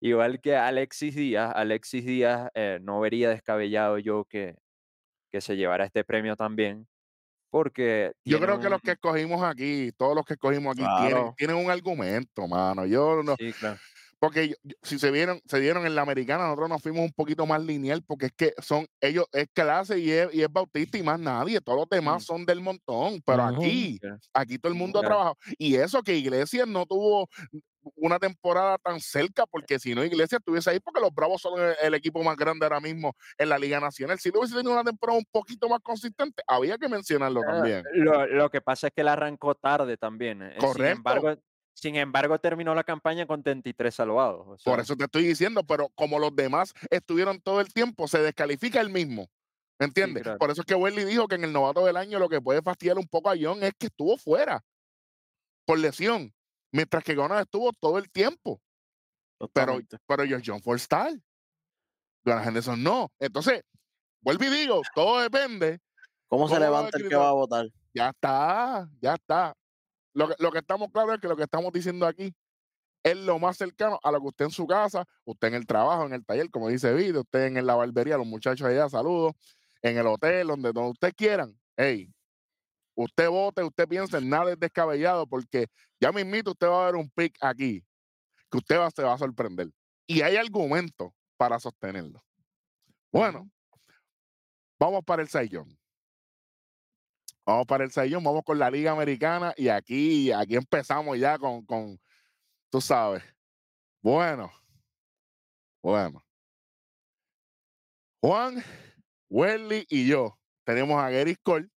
igual que Alexis Díaz, Alexis Díaz eh, no vería descabellado yo que, que se llevara este premio también, porque Yo creo que los que escogimos aquí, todos los que escogimos aquí, tienen un argumento, mano. Yo no, sí, claro. Porque yo- si se vieron, se dieron en la americana, nosotros nos fuimos un poquito más lineal, porque es que son ellos, es clase y es, y es Bautista y más nadie. Todos los demás Mm. son del montón. Pero aquí, aquí todo el mundo ha Claro. trabajado. Y eso que Iglesias no tuvo una temporada tan cerca, porque si no, Iglesias estuviese ahí, porque los Bravos son el, el equipo más grande ahora mismo en la Liga Nacional. Si no hubiese tenido una temporada un poquito más consistente, había que mencionarlo Ah, también. Lo, lo que pasa es que él arrancó tarde también. eh, Correcto. Sin embargo, sin embargo, terminó la campaña con 33 salvados. o Por sea, eso te estoy diciendo, pero como los demás estuvieron todo el tiempo, se descalifica el mismo. ¿Me entiendes? claro. Por eso es que Welly dijo que en el novato del año lo que puede fastidiar un poco a John es que estuvo fuera por lesión, mientras que Jonas estuvo todo el tiempo. Pero, Totalmente. pero Josh John fue star. Jonas Henderson no. Entonces, vuelvo y digo, todo depende. ¿Cómo se ¿cómo lo levanta el que va a votar? Ya está, ya está. Lo que, lo que estamos claros es que lo que estamos diciendo aquí es lo más cercano a lo que usted en su casa, usted en el trabajo, en el taller, como dice Vito, usted en la barbería, los muchachos allá, saludos, en el hotel, donde, donde usted quieran. Hey, usted vote, usted piense, nada es descabellado, porque ya mismito usted va a ver un pick aquí que usted va, se va a sorprender. Y hay argumentos para sostenerlo. Bueno, vamos para el Sayón. Vamos para el Sayón, vamos con la Liga Americana y aquí, aquí empezamos ya con, con, tú sabes. Bueno, bueno. Juan, Welly y yo tenemos a Gary Cole,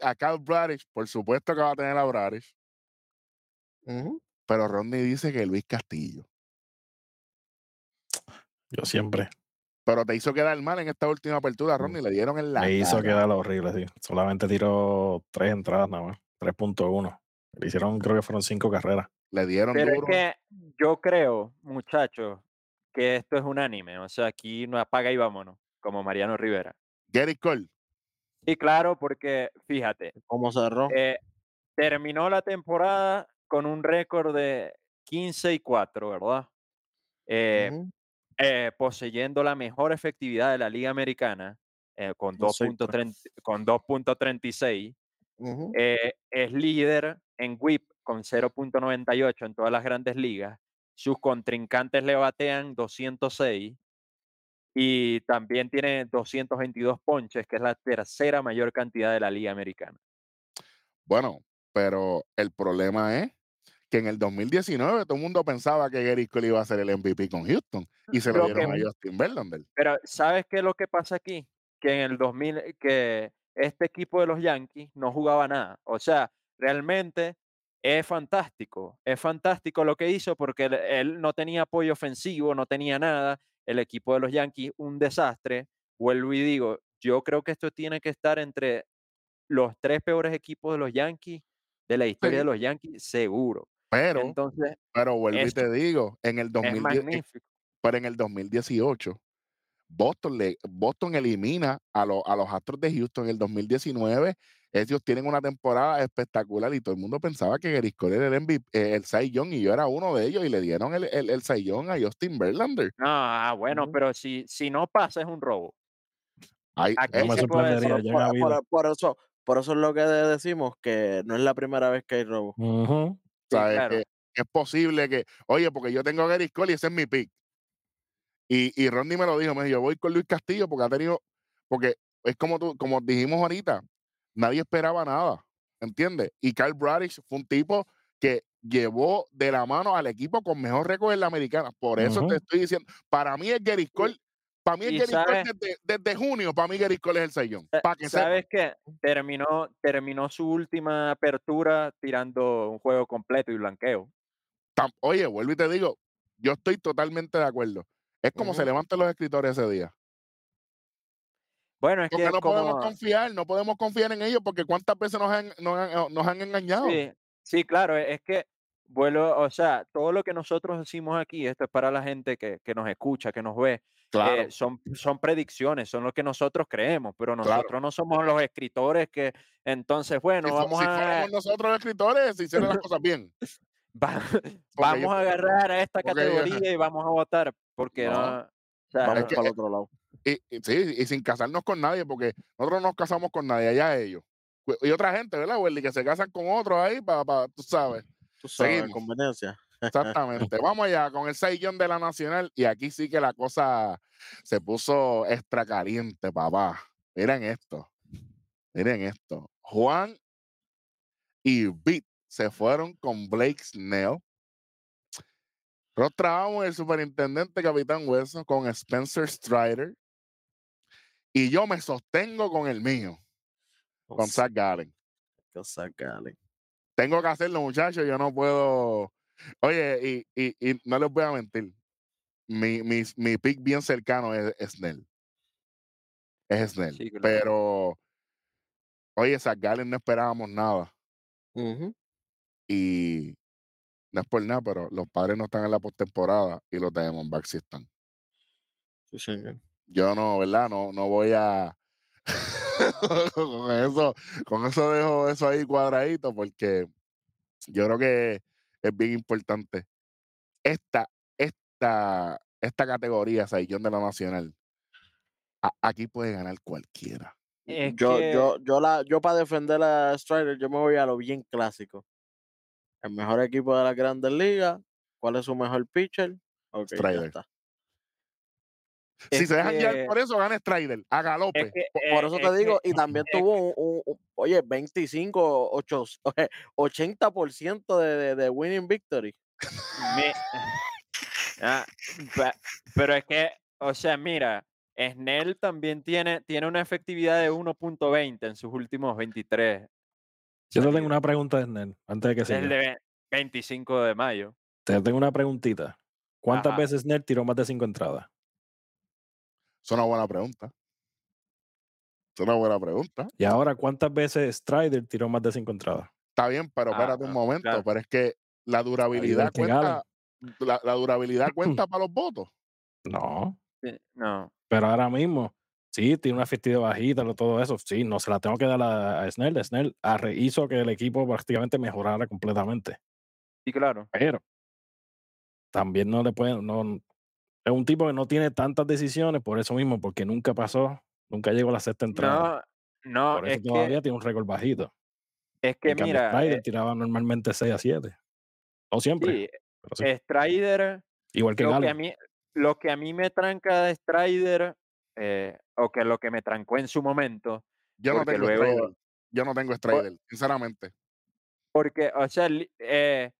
a Cal Bradish, por supuesto que va a tener a Bradish, pero Rodney dice que Luis Castillo. Yo siempre. Pero te hizo quedar mal en esta última apertura, Mm. Rodney, le dieron en la Me hizo quedar horrible, sí. Solamente tiró tres entradas nada más. 3.1. Le hicieron, creo que fueron cinco carreras. Le dieron Pero es duro. que yo creo, muchachos, que esto es unánime. O sea, aquí no apaga y vámonos, como Mariano Rivera. Gary Cole. Y claro, porque fíjate, ¿Cómo cerró? eh, terminó la temporada con un récord de 15 y 4, ¿verdad? Eh. Eh, poseyendo la mejor efectividad de la Liga Americana eh, con No soy 2.30 con 2.36. Ujú. eh, es líder en WHIP con 0.98 en todas las grandes ligas. Sus contrincantes le batean 206 y también tiene 222 ponches, que es la tercera mayor cantidad de la Liga Americana. Bueno, pero el problema es que en el 2019 todo el mundo pensaba que Gary Cole iba a ser el MVP con Houston y se lo Lo dieron que- a Justin Verlander. Pero ¿sabes qué es lo que pasa aquí? Que en el 2000, que este equipo de los Yankees no jugaba nada. O sea, realmente es fantástico. Es fantástico lo que hizo porque él, él no tenía apoyo ofensivo, no tenía nada. El equipo de los Yankees, un desastre. Vuelvo y digo, yo creo que esto tiene que estar entre los tres peores equipos de los Yankees, de la historia de los Yankees, seguro. Pero, Entonces, pero vuelvo y te digo, en el es 2010, eh, pero en el 2018, Boston, le, Boston elimina a, los a los Astros de Houston en el 2019. Ellos tienen una temporada espectacular y todo el mundo pensaba que Gary Cole era el MVP, eh, el Cy Young, y yo era uno de ellos y le dieron el, el, el Cy Young a Justin Verlander. No, ah, bueno, pero si, si no pasa es un robo. Ay, Aquí eh, se puede por, por- eso, por eso es lo que decimos, que no es la primera vez que hay robo. Sí, ¿sabes? claro. Que es posible que, oye, porque yo tengo a Gary Cole y ese es mi pick. Y, y Rodney me lo dijo, me dijo, yo voy con Luis Castillo porque ha tenido, porque es como tú, como dijimos ahorita, nadie esperaba nada, ¿entiendes? Y Carl Bradish fue un tipo que llevó de la mano al equipo con mejor récord en la americana. Por eso te estoy diciendo, para mí es Gary Cole, para mí Gary Cole desde, desde junio, para mí Gary Cole es el sellón. Para que. ¿Sabes qué? Terminó, terminó su última apertura tirando un juego completo y blanqueo. Tam- Oye, vuelvo y te digo, yo estoy totalmente de acuerdo. Es como se levantan los escritores ese día. Bueno, es Porque que no como... podemos confiar, no podemos confiar en ellos porque cuántas veces nos han, nos han, nos han engañado. Sí, sí, claro, es que vuelvo, o sea, todo lo que nosotros decimos aquí, esto es para la gente que, que nos escucha, que nos ve, Claro, eh, son, son predicciones, son lo que nosotros creemos, pero Claro. nosotros no somos los escritores que entonces, bueno, si, vamos si a, fuéramos nosotros los escritores, si hicieran las cosas bien. va- yo- vamos a agarrar a esta yo- categoría y vamos a votar, porque No, no, o sea, Vamos es que- para el otro lado. Y, y sí, y sin casarnos con nadie, porque nosotros nos casamos con nadie, allá ellos. Y otra gente, ¿verdad, Welly? Que se casan con otros ahí para, tú sabes. Tú sabes, Seguimos. conveniencia. Exactamente. Vamos allá con el Saiyón de la Nacional. Y aquí sí que la cosa se puso extra caliente, papá. Miren esto. Miren esto. Juan y Beat se fueron con Blake Snell. Nosotros trabajamos el superintendente Capitán Hueso con Spencer Strider. Y yo me sostengo con el mío, con Cosa, Zach Gallen. cosa, Cali. Tengo que hacerlo, muchachos. Yo no puedo. Oye, y, y, y no les voy a mentir. Mi, mi, mi pick bien cercano es, es Snell. Es Snell. Sí, claro. Pero, oye, Gallen no esperábamos nada. Ujú. Y no es por nada, pero los padres no están en la postemporada y los Diamondbacks sí están. Sí, señor. Yo no, ¿verdad? No, no voy a. con eso, con eso dejo eso ahí cuadradito, porque yo creo que es bien importante. Esta, esta, esta categoría, Saiyón de la Nacional, a- aquí puede ganar cualquiera. es Yo, que- yo, yo, la, yo para defender a Strider, yo me voy a lo bien clásico. El mejor equipo de la Grandes Ligas. ¿Cuál es su mejor pitcher? Ok, ya Strider. está. Si es se dejan guiar que- por eso, gana Strider, a galope. es que, Por, por eh, eso es te digo, que- y también tuvo un, un- un- oye, 25, 8, 80% de, de, de winning victory. Me- Ah, pero es que, o sea, mira, Snell también tiene, tiene una efectividad de 1.20 en sus últimos 23. Yo te tengo una pregunta de Snell, antes de que siga. ve- 25 de mayo. Te tengo una preguntita. ¿Cuántas Ajá. veces Snell tiró más de cinco entradas? Es una buena pregunta. Es una buena pregunta. Y ahora, ¿cuántas veces Strider tiró más de cinco entradas? Está bien, pero Ah, espérate un ah, momento, claro. pero es que la durabilidad Gallen. cuenta. La, la durabilidad cuenta para los votos. No. Sí, No. Pero ahora mismo, Sí, tiene una efectividad bajita, lo- todo eso. Sí, no se la tengo que dar a, a Snell. Snell arre- hizo que el equipo prácticamente mejorara completamente. Sí, claro. Pero también no le pueden. No, es un tipo que no tiene tantas decisiones por eso mismo, porque nunca pasó, nunca llegó a la sexta entrada. No, no, por eso es que, todavía tiene un récord bajito. es que En mira, Strider eh, tiraba normalmente 6 a 7. No siempre, sí, sí. Strider, Igual que lo que, a Galo. mí, lo que a mí me tranca de Strider, eh, o que lo que me trancó en su momento, Yo no tengo luego- Strider. Yo no tengo Strider, sinceramente. Porque, o sea, eh,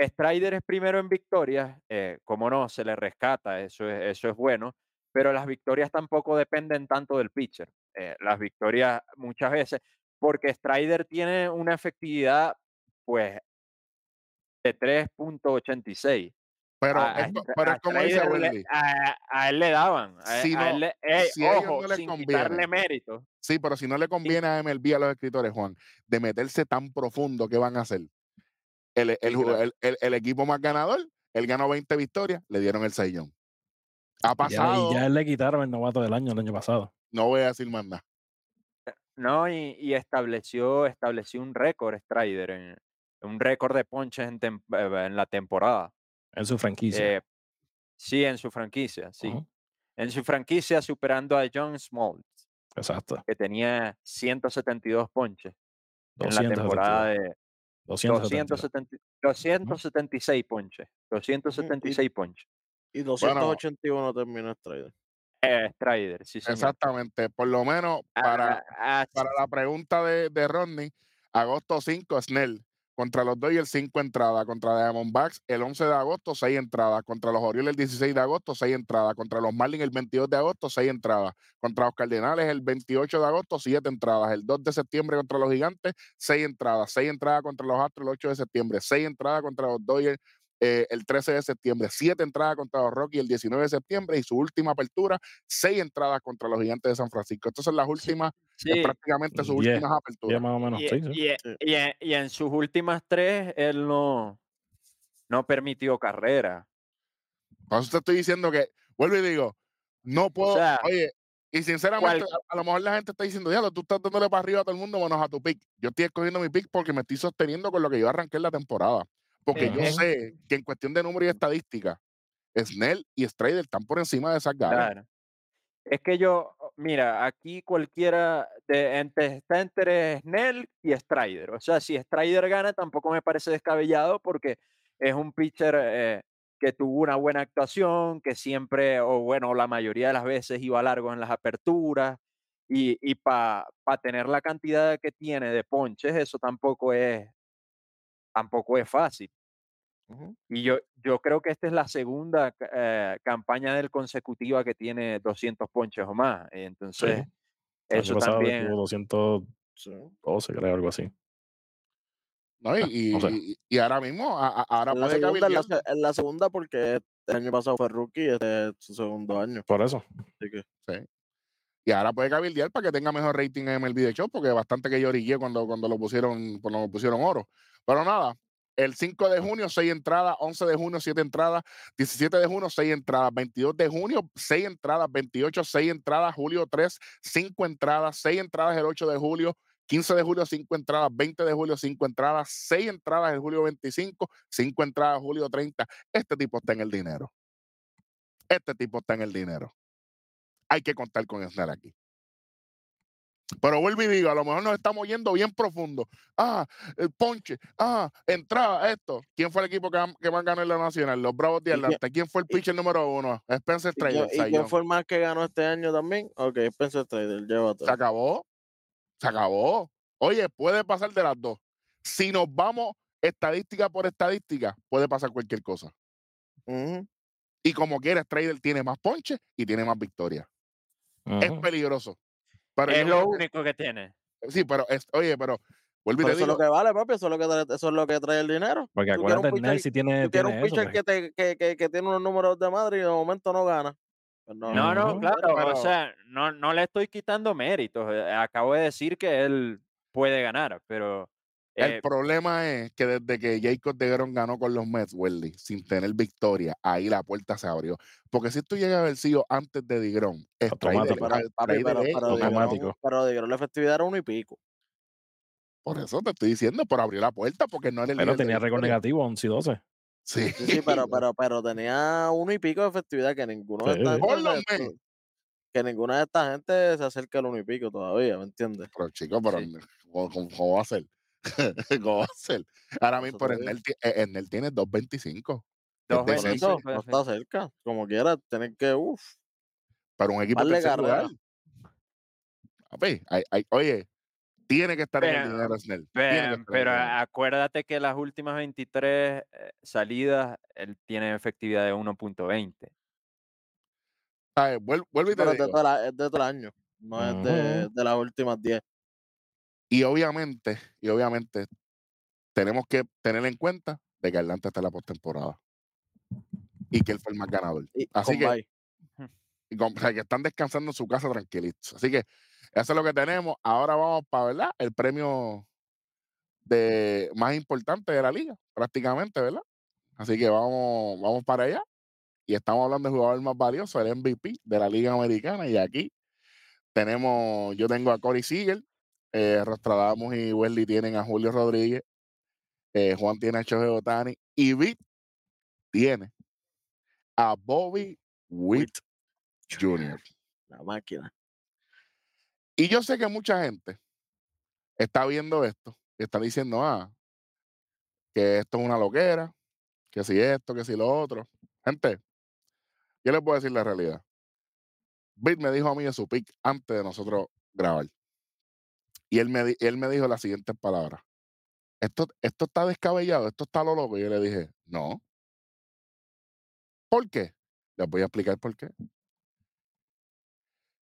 Strider es primero en victorias, eh, como no, se le rescata, eso es, eso es bueno, pero las victorias tampoco dependen tanto del pitcher. eh, las victorias muchas veces, porque Strider tiene una efectividad, pues, de 3.86. Pero, A- es, co- Stra- pero a es como dice le- Wendy. a, a él le daban. A, Si a no- él le- si ojo, no les sin conviene. quitarle mérito. Sí, pero si no le conviene a MLB a los escritores, Juan, de meterse tan profundo, ¿qué van a hacer? El, el, el- el- el equipo más ganador, él ganó 20 victorias, le dieron el sellón. Ha Y ya, pasado, y ya le quitaron el novato del año el año pasado. no voy a decir más nada. No, y, y estableció, estableció un récord Strider, en, un récord de ponches en, tem- eh, en la temporada. En su franquicia. Eh, sí, en su franquicia, sí. En su franquicia superando a John Smoltz, Exacto. que tenía 172 ponches en la temporada 272. de 272. 270 276 ponches. 276 ponches. Y 281 terminó Strider. Eh, Strider, sí, señor. Exactamente. Por lo menos para, Ah, ah, para la pregunta de, de Rodney, agosto 5, Snell. Contra los Dodgers, 5 entradas. Contra Diamondbacks, el 11 de agosto, 6 entradas. Contra los Orioles, el 16 de agosto, 6 entradas. Contra los Marlins, el 22 de agosto, 6 entradas. Contra los Cardenales, el 28 de agosto, 7 entradas. El 2 de septiembre contra los Gigantes, 6 entradas. 6 entradas contra los Astros, el 8 de septiembre. 6 entradas contra los Dodgers, eh, el 13 de septiembre. 7 entradas contra los Rockies, el 19 de septiembre. Y su última apertura, 6 entradas contra los Gigantes de San Francisco. Estas son las últimas, sí, prácticamente sus últimas aperturas. Ya más o menos. y, sí, sí. y- Sí. y en, y en sus últimas tres, él no, no permitió carrera. Por eso te estoy diciendo que, vuelvo y digo, no puedo, sea, oye, y sinceramente, cual- a, a lo mejor la gente está diciendo, diablo, tú estás dándole para arriba a todo el mundo menos a tu pick. Yo estoy escogiendo mi pick porque me estoy sosteniendo con lo que yo arranqué en la temporada. Porque yo sé que en cuestión de número y estadística, Snell y Strider están por encima de esas ganas. Claro. Es que yo, mira, aquí cualquiera de, entre, está entre Snell y Strider. O sea, si Strider gana, tampoco me parece descabellado porque es un pitcher eh, que tuvo una buena actuación, que siempre, o bueno, la mayoría de las veces iba largo en las aperturas. Y, y para tener la cantidad que tiene de ponches, eso tampoco es, tampoco es fácil. Y yo, yo creo que esta es la segunda eh, campaña del consecutiva que tiene 200 ponches o más. Sí. Entonces, El eso año pasado también. tuvo 212, Sí. creo, algo así. ¿no? Y, Ah, y- no sé. y- y ahora mismo, a- a- ahora la, puede segunda, la, segunda porque el año pasado fue rookie, este es su segundo año. Por eso. Así que Y ahora puede cabildear para que tenga mejor rating en MLB de Show, porque bastante que yo orillé cuando, cuando lo pusieron, cuando lo pusieron oro. Pero nada, el 5 de junio, 6 entradas, 11 de junio, 7 entradas, 17 de junio, 6 entradas, 22 de junio, 6 entradas, 28, 6 entradas, julio 3, 5 entradas, 6 entradas el 8 de julio, 15 de julio, 5 entradas, 20 de julio, 5 entradas, 6 entradas el julio 25, 5 entradas julio 30. Este tipo está en el dinero. Este tipo está en el dinero. Hay que contar con Snell aquí. Pero vuelvo y digo, a lo mejor nos estamos yendo bien profundo. Ah, el ponche, ah, entrada, esto. ¿Quién fue el equipo que, que más ganó en la nacional? Los Bravos de ¿Y quién- Atlanta. ¿Quién fue el pitcher número uno? Spencer ¿Y quién, Trader. y quién fue el más que ganó este año también? Ok, Spencer Trader, llévate. Se acabó. Se acabó. Oye, puede pasar de las dos. Si nos vamos estadística por estadística, puede pasar cualquier cosa. Y como quiera, Trader tiene más ponches y tiene más victorias. Es peligroso. Pero es yo lo único que tiene. Sí, pero es, oye, pero Pero eso es lo que vale, papi, eso es lo que trae, eso es lo que trae el dinero. Porque acuérdate, pitcher- sí tiene, Tú quieres tiene un eso. pitcher pues. que, te, que, que, que tiene unos números de madre y de momento no gana. Pues no, No, no, claro. Pero- O sea, no, no le estoy quitando méritos. eh, Acabo de decir que él puede ganar, pero El Eh, problema es que desde que Jacob DeGrom ganó con los Mets, Welly, sin tener victoria, ahí la puerta se abrió. Porque si tú llegas a haber sido antes de DeGrom, es Automático. Pero, papi, automático. DeGrom- pero DeGrom la efectividad era uno y pico. Por eso te estoy diciendo, por abrir la puerta, porque no era el Pero tenía récord negativo, 11 y 12. Sí, Sí, sí, pero, pero, pero tenía uno y pico de efectividad que ninguno de Sí. esta Por gente que ninguna de esta gente se acerca al uno y pico todavía, ¿me entiendes? Pero chico, pero Sí. ¿cómo, cómo- cómo va a ser? ¿Cómo va a ser? Ahora Por mismo, pero ti- eh, Snell tiene 2.25. Es Dos Por decente, veces. eso, puede no ser. está cerca. Como quiera, tener que, uff, para un equipo lugar. Hay- hay- oye, tiene que estar en el Pero- dinero Snell. Pero dinero. acuérdate que las últimas 23 eh, salidas, él tiene efectividad de 1.20. ¿Sabes? Vuel- Vuelvo y te pero es de, digo. todo la- es de todo el año, no es de, de las últimas 10. Y obviamente, y obviamente, tenemos que tener en cuenta de que Atlanta está en la postemporada. Y que él fue el más ganador. Así que, bye. y con- o sea, que están descansando en su casa tranquilitos. Así que eso es lo que tenemos. Ahora vamos para, ¿verdad? El premio de más importante de la liga, prácticamente, ¿verdad? Así que vamos, vamos para allá. Y estamos hablando del jugador más valioso, el MVP de la Liga Americana. Y aquí tenemos, yo tengo a Corey Seager, eh, Rostradamus y Wesley tienen a Julio Rodríguez, eh, Juan tiene a Shohei Otani y Vic tiene a Bobby Witt Jr. La máquina. Y yo sé que mucha gente está viendo esto y está diciendo, ah, que esto es una loquera, que si esto, que si lo otro. Gente, yo les puedo decir la realidad. Bit me dijo a mí de su pick antes de nosotros grabar. Y él me, él me dijo las siguientes palabras. Esto, esto está descabellado, esto está lo loco. Y yo le dije, no. ¿Por qué? Les voy a explicar por qué.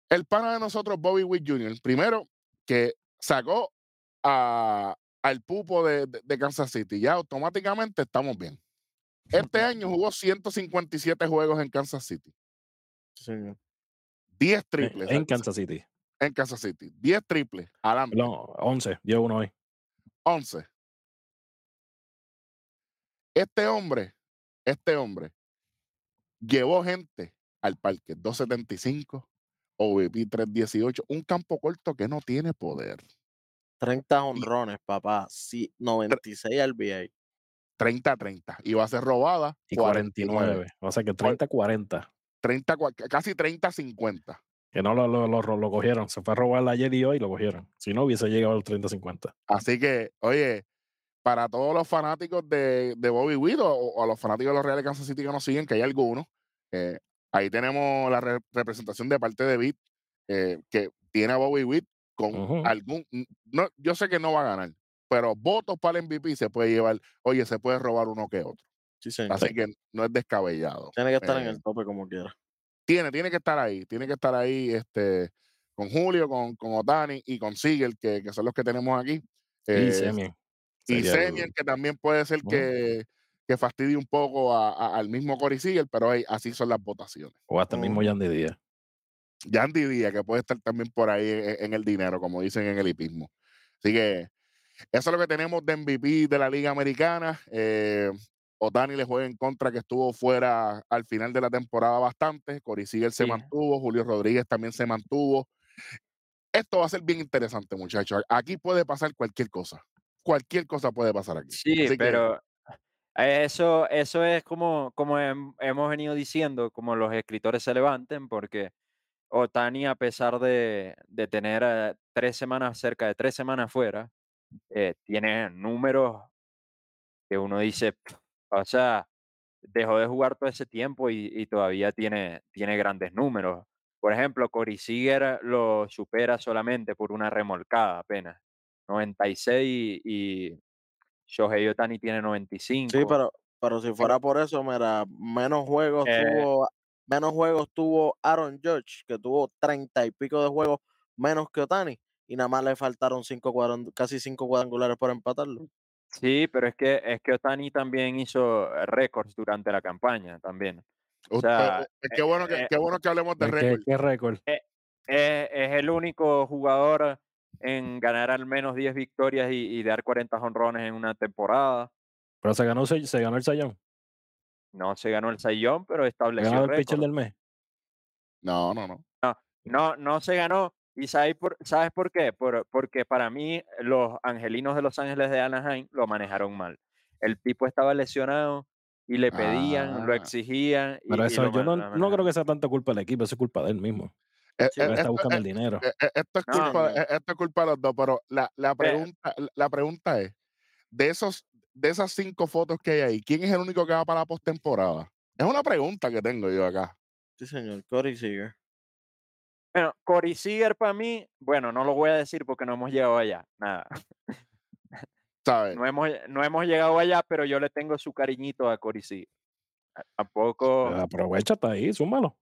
El pana de nosotros, Bobby Witt Jr., primero que sacó a- al pupo de, de- de Kansas City, ya automáticamente estamos bien. Este año jugó 157 juegos en Kansas City, Sí, señor. 10 En, triples en en, Kansas City. En Kansas City, 10 triples, adelante, Perdón, 11. Dio uno hoy. 11. Este hombre, este hombre llevó gente al parque 275, OVP 318, un campo corto que no tiene poder. 30 honrones, papá. Sí, 96 al BA. 30-30. Y va a ser robada Y 49. 49. O sea que 30-40. 30, cua- casi 30-50. Que no lo, lo, lo, lo cogieron. Se fue a robar ayer y hoy y lo cogieron. Si no, hubiese llegado al 30-50. Así que, oye, para todos los fanáticos de, de Bobby Witt o, o a los fanáticos de los Reales Kansas City que nos siguen, que hay algunos, eh, ahí tenemos la re- representación de parte de Witt, eh, que tiene a Bobby Witt con algún. No, yo sé que no va a ganar, pero votos para el MVP se puede llevar. Oye, se puede robar uno que otro. Sí. Así que no es descabellado. Tiene que estar en eh, el tope como quiera. Tiene, tiene que estar ahí, tiene que estar ahí este, con Julio, con, con Otani y con Sigel, que, que son los que tenemos aquí. y Eh, Semien. y Semien, que también puede ser que, que fastidie un poco a- a- al mismo Corey Seager, pero hey, así son las votaciones. O hasta el mismo Ujú. Yandy Díaz. Yandy Díaz, que puede estar también por ahí en, en el dinero, como dicen en el hipismo. Así que eso es lo que tenemos de MVP de la Liga Americana. Eh, Otani le juega en contra, que estuvo fuera al final de la temporada bastante. Corey Seager se mantuvo, Julio Rodríguez también se mantuvo. Esto va a ser bien interesante, muchachos. Aquí puede pasar cualquier cosa. Cualquier cosa puede pasar aquí. Sí, Así que- pero eso, eso es como, como hem- hemos venido diciendo, como los escritores se levanten, porque Otani, a pesar de, de tener eh, tres semanas, cerca de tres semanas fuera, eh, tiene números que uno dice, "Pf, o sea, dejó de jugar todo ese tiempo y, y todavía tiene, tiene grandes números. Por ejemplo, Corey Seager lo supera solamente por una remolcada apenas. 96 y, y Shohei Otani tiene 95. Sí, pero, pero si fuera por eso, mira, menos juegos Eh. tuvo, menos juegos tuvo Aaron Judge, que tuvo treinta y pico de juegos menos que Otani, y nada más le faltaron cinco casi cinco cuadrangulares para empatarlo. Sí, pero es que, es que Otani también hizo eh, récords durante la campaña también. O Usted- sea, eh, qué, bueno que, eh, qué bueno que hablemos de ¿Qué, récord. qué récord? Es, es el único jugador en ganar al menos 10 victorias y, y dar 40 honrones en una temporada. Pero se ganó, se, se ganó el sayón. No se ganó el Sayón, pero Se estableció ganó el pitcher del mes. No, no, no. No, no se ganó. ¿Y sabes por, ¿sabes por qué? Por- porque para mí los angelinos de Los Ángeles de Anaheim lo manejaron mal. El tipo estaba lesionado y le pedían, lo Ah. exigían. Y, Pero y eso lo yo no, no creo que sea tanto culpa del equipo, eso es culpa de él mismo. Eh, Sí, eh, Él está esto, buscando eh, el dinero. eh, eh, esto es No, culpa, señor. eh, esto es culpa de los dos, pero la, la pregunta, la pregunta es, de esos, de esas cinco fotos que hay ahí, ¿quién es el único que va para la postemporada? Es una pregunta que tengo yo acá. Sí, señor. Corey Seager. Bueno, Corey Seager para mí, bueno, no lo voy a decir porque no hemos llegado allá. Nada. ¿Sabes? No hemos, no hemos llegado allá, pero yo le tengo su cariñito a Corey Seager. Tampoco. Aprovecha, está ahí, súmalo.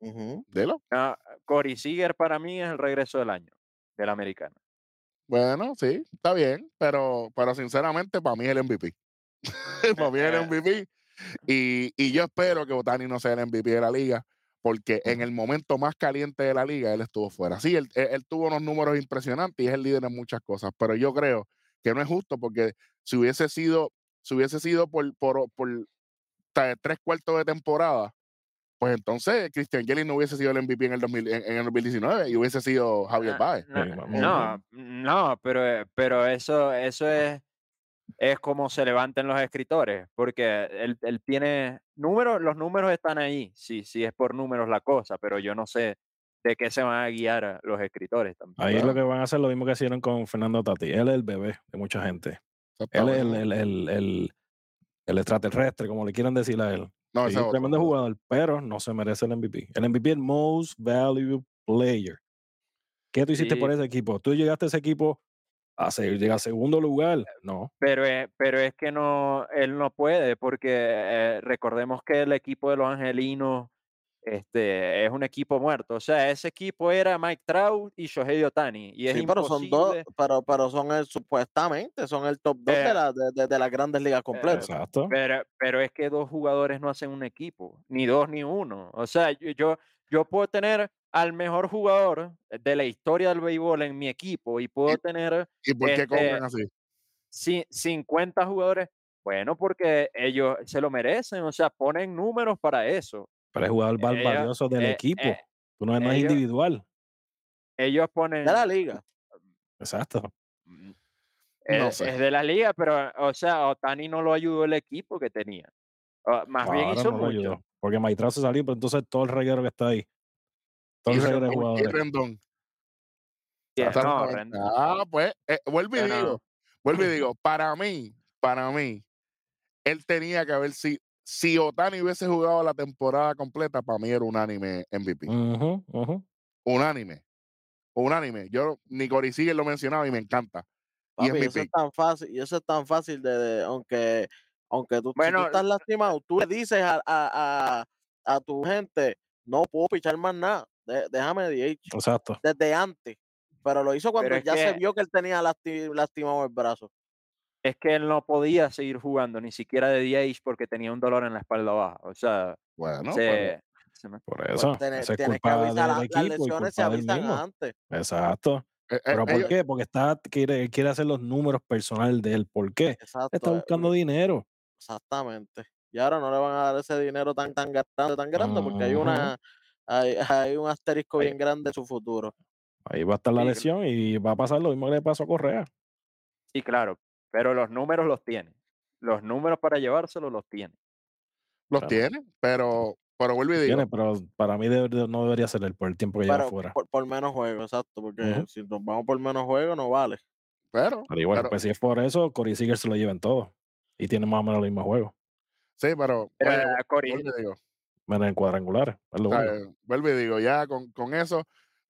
Ujú. Dilo. no, Corey Seager para mí es el regreso del año del americano. Bueno, sí, está bien, pero, pero sinceramente para mí es el MVP. para mí es el. MVP. Y, y yo espero que Otani no sea el MVP de la liga, porque en el momento más caliente de la liga él estuvo fuera. Sí, él, él- él tuvo unos números impresionantes y es el líder en muchas cosas, pero yo creo que no es justo porque si hubiese sido, si hubiese sido por, por, por tres cuartos de temporada, pues entonces Christian Yelich no hubiese sido el MVP en el, 2000 en, en el 2019 y hubiese sido Javier Ah, Baez. No, no, no, pero, pero eso, eso es, es como se levanten los escritores, porque él, él tiene números, los números están ahí, sí, sí es por números la cosa, pero yo no sé de qué se van a guiar a los escritores tampoco. Ahí Claro. lo que van a hacer lo mismo que hicieron con Fernando Tati. Él es el bebé de mucha gente. Él es el, el, el, el- el extraterrestre, como le quieran decir a él. No, es un tremendo es jugador, pero no se merece el MVP. El MVP es el Most Valuable Player. ¿Qué tú hiciste por Sí. ese equipo? ¿Tú llegaste a ese equipo a se- llegar a segundo lugar? No. Pero, es- pero es que no, él no puede, porque eh, recordemos que el equipo de los Angelinos este, es un equipo muerto. O sea, ese equipo era Mike Trout y Shohei Otani. Y es Sí, pero son dos, pero, pero son el, supuestamente son el top 2 Eh, de, la, de, de- de las grandes ligas completas. Exacto. Pero, pero es que dos jugadores no hacen un equipo, ni dos ni uno. O sea, yo, yo, yo puedo tener al mejor jugador de la historia del béisbol en mi equipo y puedo tener ¿Y por qué este, así? ci- 50 jugadores. Bueno, porque ellos se lo merecen, o sea, ponen números para eso. Pero es jugador más ellos- valioso del eh, equipo. eh, Tú no, no es individual. Ellos ponen... De la liga. Exacto. mm, No es, sé. es de la liga, pero, o sea, Otani no lo ayudó el equipo que tenía. O, más bien hizo no mucho. ayudó, Porque Maitrao se salió, pero entonces todo el reguero que está ahí. Y Rendón, y jugadores. Rendón. Sí, no, Exactamente. Rendón. Ah, pues, eh, vuelvo y Yo no. digo, vuelvo y digo, para mí, para mí, él tenía que haber si si Otani hubiese jugado la temporada completa, para mí era unánime MVP. Unánime. Unánime. Yo, ni Corey Seager lo mencionaba y me encanta. Y eso es tan fácil, y eso es tan fácil de, de- aunque, aunque tú, si tú Bueno, estás lastimado, tú le dices a, a, a, a tu gente, no puedo pichar más nada, de- déjame DH, Exacto. desde antes. Pero lo hizo cuando ya se vio que él tenía lasti- lastimado el brazo. es que él no podía seguir jugando ni siquiera de DH porque tenía un dolor en la espalda baja. O sea, Bueno, se, pero- se me- Por Pues eso. es tienes que avisar, del las equipo lesiones se avisan antes. Exacto. eh, eh, ¿Pero por qué? Porque está, quiere, quiere hacer los números personales de él. ¿Por qué? Exacto. Está eh, buscando dinero. Exactamente. Y ahora no le van a dar ese dinero tan tan grande, tan grande, porque hay una hay, hay un asterisco Ahí- bien grande en su futuro. Ahí va a estar la lesión y va a pasar lo mismo que le pasó a Correa. Sí, claro, pero los números los tiene. Los números para llevárselos los tiene. los Claro. tiene, pero, pero vuelvo y digo, Tiene, pero para mí de- no debería ser él por el tiempo que lleva Pero fuera. por, por menos juegos, exacto, porque si nos vamos por menos juegos no vale. pero, Pero igual, pero- pues si es por eso, Corey Seager se lo lleva en todo. Y tiene más o menos el mismo juego. sí, pero, Pero Corey- digo, En cuadrangulares. O eh, vuelvo y digo, ya con, con eso,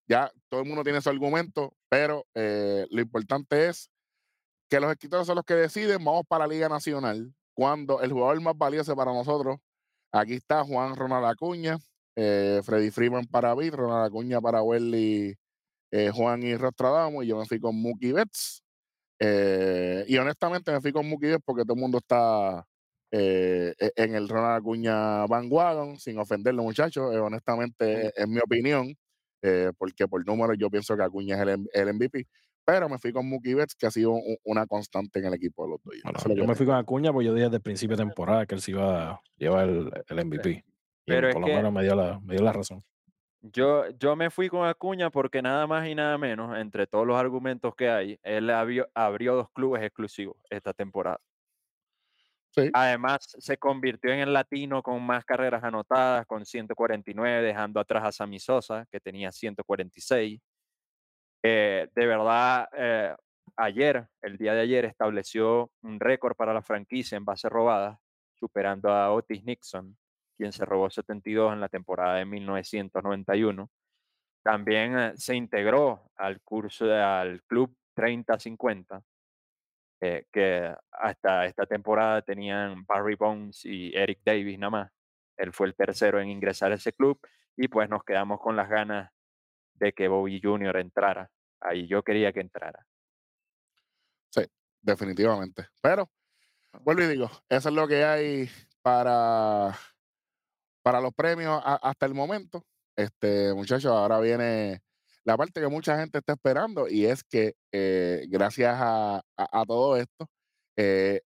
ya todo el mundo tiene su argumento, pero eh, lo importante es que los escritores son los que deciden, vamos para la Liga Nacional, cuando el jugador más valioso para nosotros, aquí está Juan Ronald Acuña, eh, Freddy Freeman para Bill, Ronald Acuña para Welly, eh, Juan y Rostradamo, y yo me fui con Mookie Betts. Eh, y honestamente me fui con Mookie Betts porque todo el mundo está eh, e- en el Ronald Acuña bandwagon, sin ofenderlo muchachos, eh, honestamente es mi opinión, eh, porque por números yo pienso que Acuña es el, el MVP, Pero me fui con Mookie Betts, que ha sido una constante en el equipo de los Dodgers. Bueno, lo yo me fui con Acuña porque yo dije desde el principio de temporada que él se iba a llevar el, el MVP. Y Pero es por lo que- menos me dio la, me dio la razón. Yo, yo me fui con Acuña porque nada más y nada menos, entre todos los argumentos que hay, él abrió, abrió dos clubes exclusivos esta temporada. Además, se convirtió en el latino con más carreras anotadas, con 149, dejando atrás a Sammy Sosa, que tenía 146. Eh, de verdad, eh, ayer, el día de ayer, estableció un récord para la franquicia en bases robadas, superando a Otis Nixon, quien se robó 72 en la temporada de 1991. También eh, se integró al curso, al club 30-50, eh, que hasta esta temporada tenían Barry Bones y Eric Davis nada más. Él fue el tercero en ingresar a ese club y pues nos quedamos con las ganas de que Bobby Jr. entrara. Ahí yo quería que entrara. definitivamente. Pero, vuelvo y digo, eso es lo que hay para, para los premios a- hasta el momento. Este, muchachos, ahora viene la parte que mucha gente está esperando y es que eh, gracias a, a- todo esto, eh,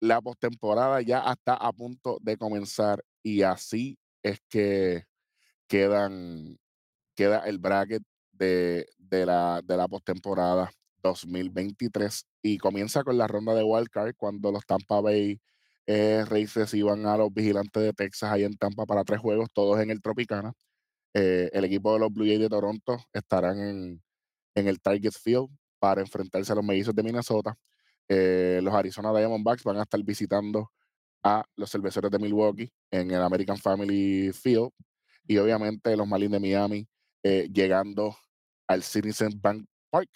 la postemporada ya está a punto de comenzar y así es que quedan, queda el bracket de, de la, de la postemporada 2023 y comienza con la ronda de wildcard cuando los Tampa Bay eh, Rays reciban a los vigilantes de Texas ahí en Tampa para tres juegos, todos en el Tropicana. Eh, el equipo de los Blue Jays de Toronto estarán en, en el Target Field para enfrentarse a los mellizos de Minnesota. Eh, los Arizona Diamondbacks van a estar visitando a los cerveceros de Milwaukee en el American Family Field y obviamente los Marlins de Miami eh, llegando al Citizens Bank Park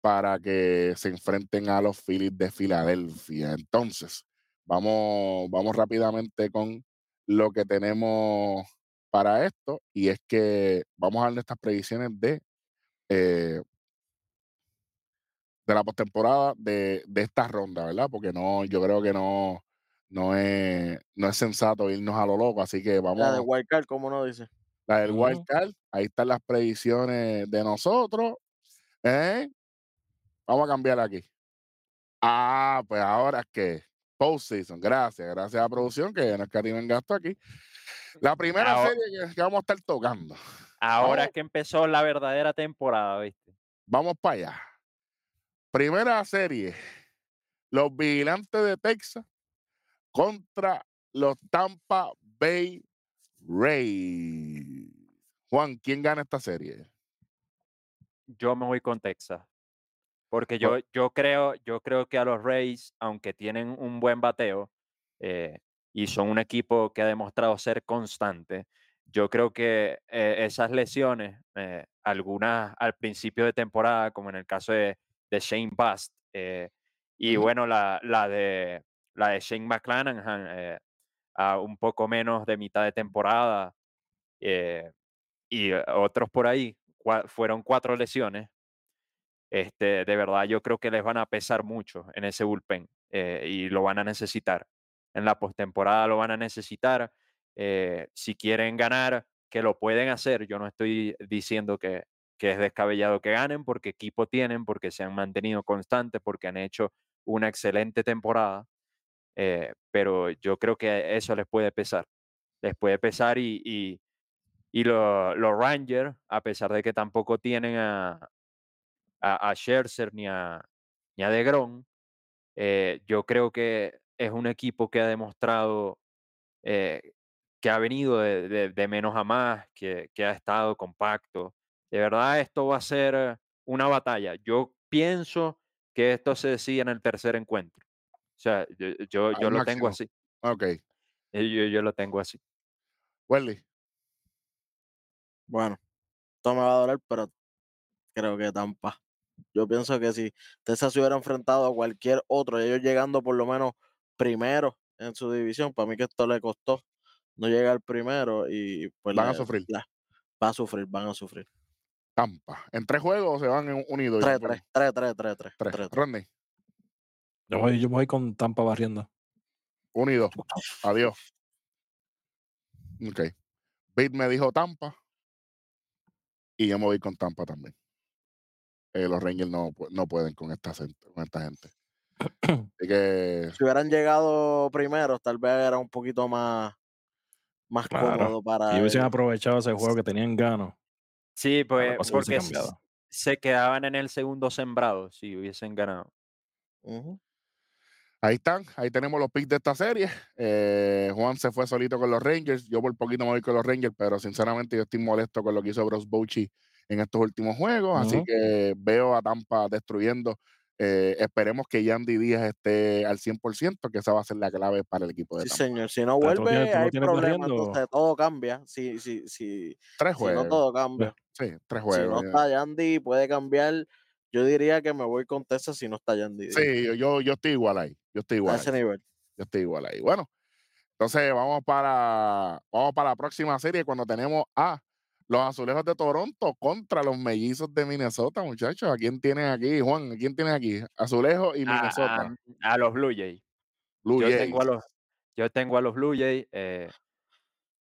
para que se enfrenten a los Phillies de Filadelfia. Entonces, vamos, vamos rápidamente con lo que tenemos para esto y es que vamos a dar nuestras predicciones de, eh, de la postemporada de, de esta ronda, ¿verdad? Porque no, yo creo que no, no, es, no es sensato irnos a lo loco, así que vamos La de Wildcard, como uno dice. la del Ujú. Wild Card, ahí están las predicciones de nosotros. ¿eh? Vamos a cambiar aquí. Ah, pues ahora es que postseason, gracias, gracias a la producción que nos en gasto aquí. La primera Ahora- serie que, vamos a estar tocando. Ahora Vamos. es que empezó la verdadera temporada, ¿viste? Vamos para allá. Primera serie. Los vigilantes de Texas contra los Tampa Bay Rays. Juan, ¿quién gana esta serie? Yo me voy con Texas. Porque yo, yo, creo, yo creo que a los Rays, aunque tienen un buen bateo eh, y son un equipo que ha demostrado ser constante, yo creo que eh, esas lesiones, eh, algunas al principio de temporada, como en el caso de, de Shane Bust, eh, y bueno, la, la, de, la de Shane McClanahan, eh, a un poco menos de mitad de temporada, eh, y otros por ahí, cua- fueron cuatro lesiones. Este, de verdad, yo creo que les van a pesar mucho en ese bullpen y lo van a necesitar. En la postemporada lo van a necesitar. eh, si quieren ganar, que lo pueden hacer. Yo no estoy diciendo que, es descabellado que ganen, porque equipo tienen, porque se han mantenido constantes, porque han hecho una excelente temporada. eh, pero yo creo que eso les puede pesar. Les puede pesar y, y, y lo- los Rangers, a pesar de que tampoco tienen a, a, a Scherzer ni a, ni a DeGrom, eh, yo creo que es un equipo que ha demostrado eh, que ha venido de, de- de menos a más, que, que ha estado compacto. De verdad, esto va a ser una batalla. Yo pienso que esto se decide en el tercer encuentro. O sea, yo, yo, lo tengo así. Ok. Yo, yo lo tengo así. Welly. Bueno, esto me va a doler, pero creo que Tampa. Yo pienso que si Texas se hubiera enfrentado a cualquier otro, ellos llegando por lo menos primero en su división, para mí que esto le costó no llegar primero y pues Van a sufrir. la- va a sufrir, van a sufrir. Tampa. ¿En tres juegos se van en unidos? 3-3, 3-3, 3-3. Tres. 3-3. Rodney. Yo me, voy, yo me voy con Tampa barriendo. Unidos. Adiós. Ok. Bit me dijo Tampa. Y yo me voy con Tampa también. eh, los Rangers no, no pueden con esta, con esta gente. Así que, Si hubieran llegado primero, tal vez era un poquito más, más Claro. cómodo para Si hubiesen aprovechado ese juego que tenían ganas, Sí, pues porque se quedaban en el segundo sembrado si hubiesen ganado. Ahí están, ahí tenemos los picks de esta serie. Eh, Juan se fue solito con los Rangers, yo por poquito me voy con los Rangers, pero sinceramente yo estoy molesto con lo que hizo Bros Bochy en estos últimos juegos, así que veo a Tampa destruyendo. Eh, esperemos que Yandy Díaz esté al 100%, que esa va a ser la clave para el equipo de Sí, Tampa. señor. Si no vuelve, tienes- hay problemas. Entonces todo cambia. Si, si, si, Tres si no, juegos. todo cambia. Sí, tres Si no juegos. está Yandy, puede cambiar. Yo diría que me voy con Texas si no está Yandy. Díaz, Sí, yo, yo, yo estoy igual ahí. Yo estoy A igual. ese ahí, nivel. Yo estoy igual ahí. Bueno, entonces vamos para, vamos para la próxima serie cuando tenemos a los azulejos de Toronto contra los mellizos de Minnesota, muchachos. ¿A quién tienen aquí, Juan? ¿A quién tienen aquí? Azulejos y Minnesota. a- a los Blue Jays. Blue yo Jays. tengo a los yo tengo a los Blue Jays eh,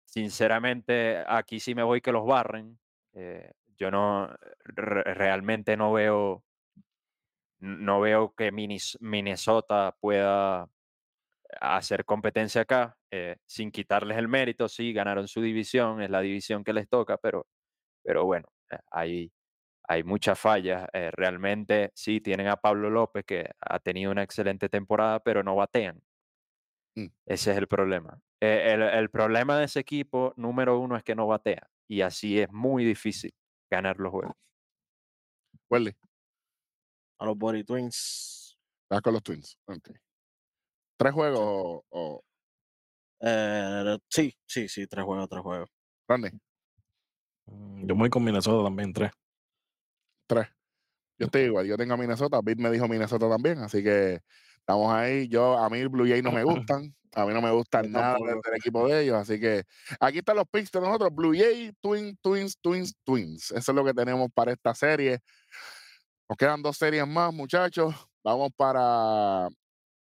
sinceramente aquí sí me voy que los barren eh, yo no re- realmente no veo no veo que Minnesota pueda hacer competencia acá eh, sin quitarles el mérito sí ganaron su división es la división que les toca pero pero bueno eh, hay hay muchas fallas. eh, realmente sí tienen a Pablo López que ha tenido una excelente temporada, pero no batean. Mm. Ese es el problema. Eh, el, el problema de ese equipo, número uno, es que no batea. Y así es muy difícil ganar los juegos. Welly, A los Body Twins. vas con los Twins. Ok. ¿Tres juegos o, o Eh, sí, sí, sí, tres juegos, tres juegos. Randy? Mm, Yo me voy con Minnesota también, tres. Tres. Yo estoy igual. Yo tengo a Minnesota. Bit me dijo Minnesota también. Así que estamos ahí. Yo, a mí Blue Jays no me gustan. A mí no me gusta mí nada del equipo de ellos. Así que aquí están los picks de nosotros. Blue Jays, Twins, Twins, Twins, Twins. Eso es lo que tenemos para esta serie. Nos quedan dos series más, muchachos. Vamos para,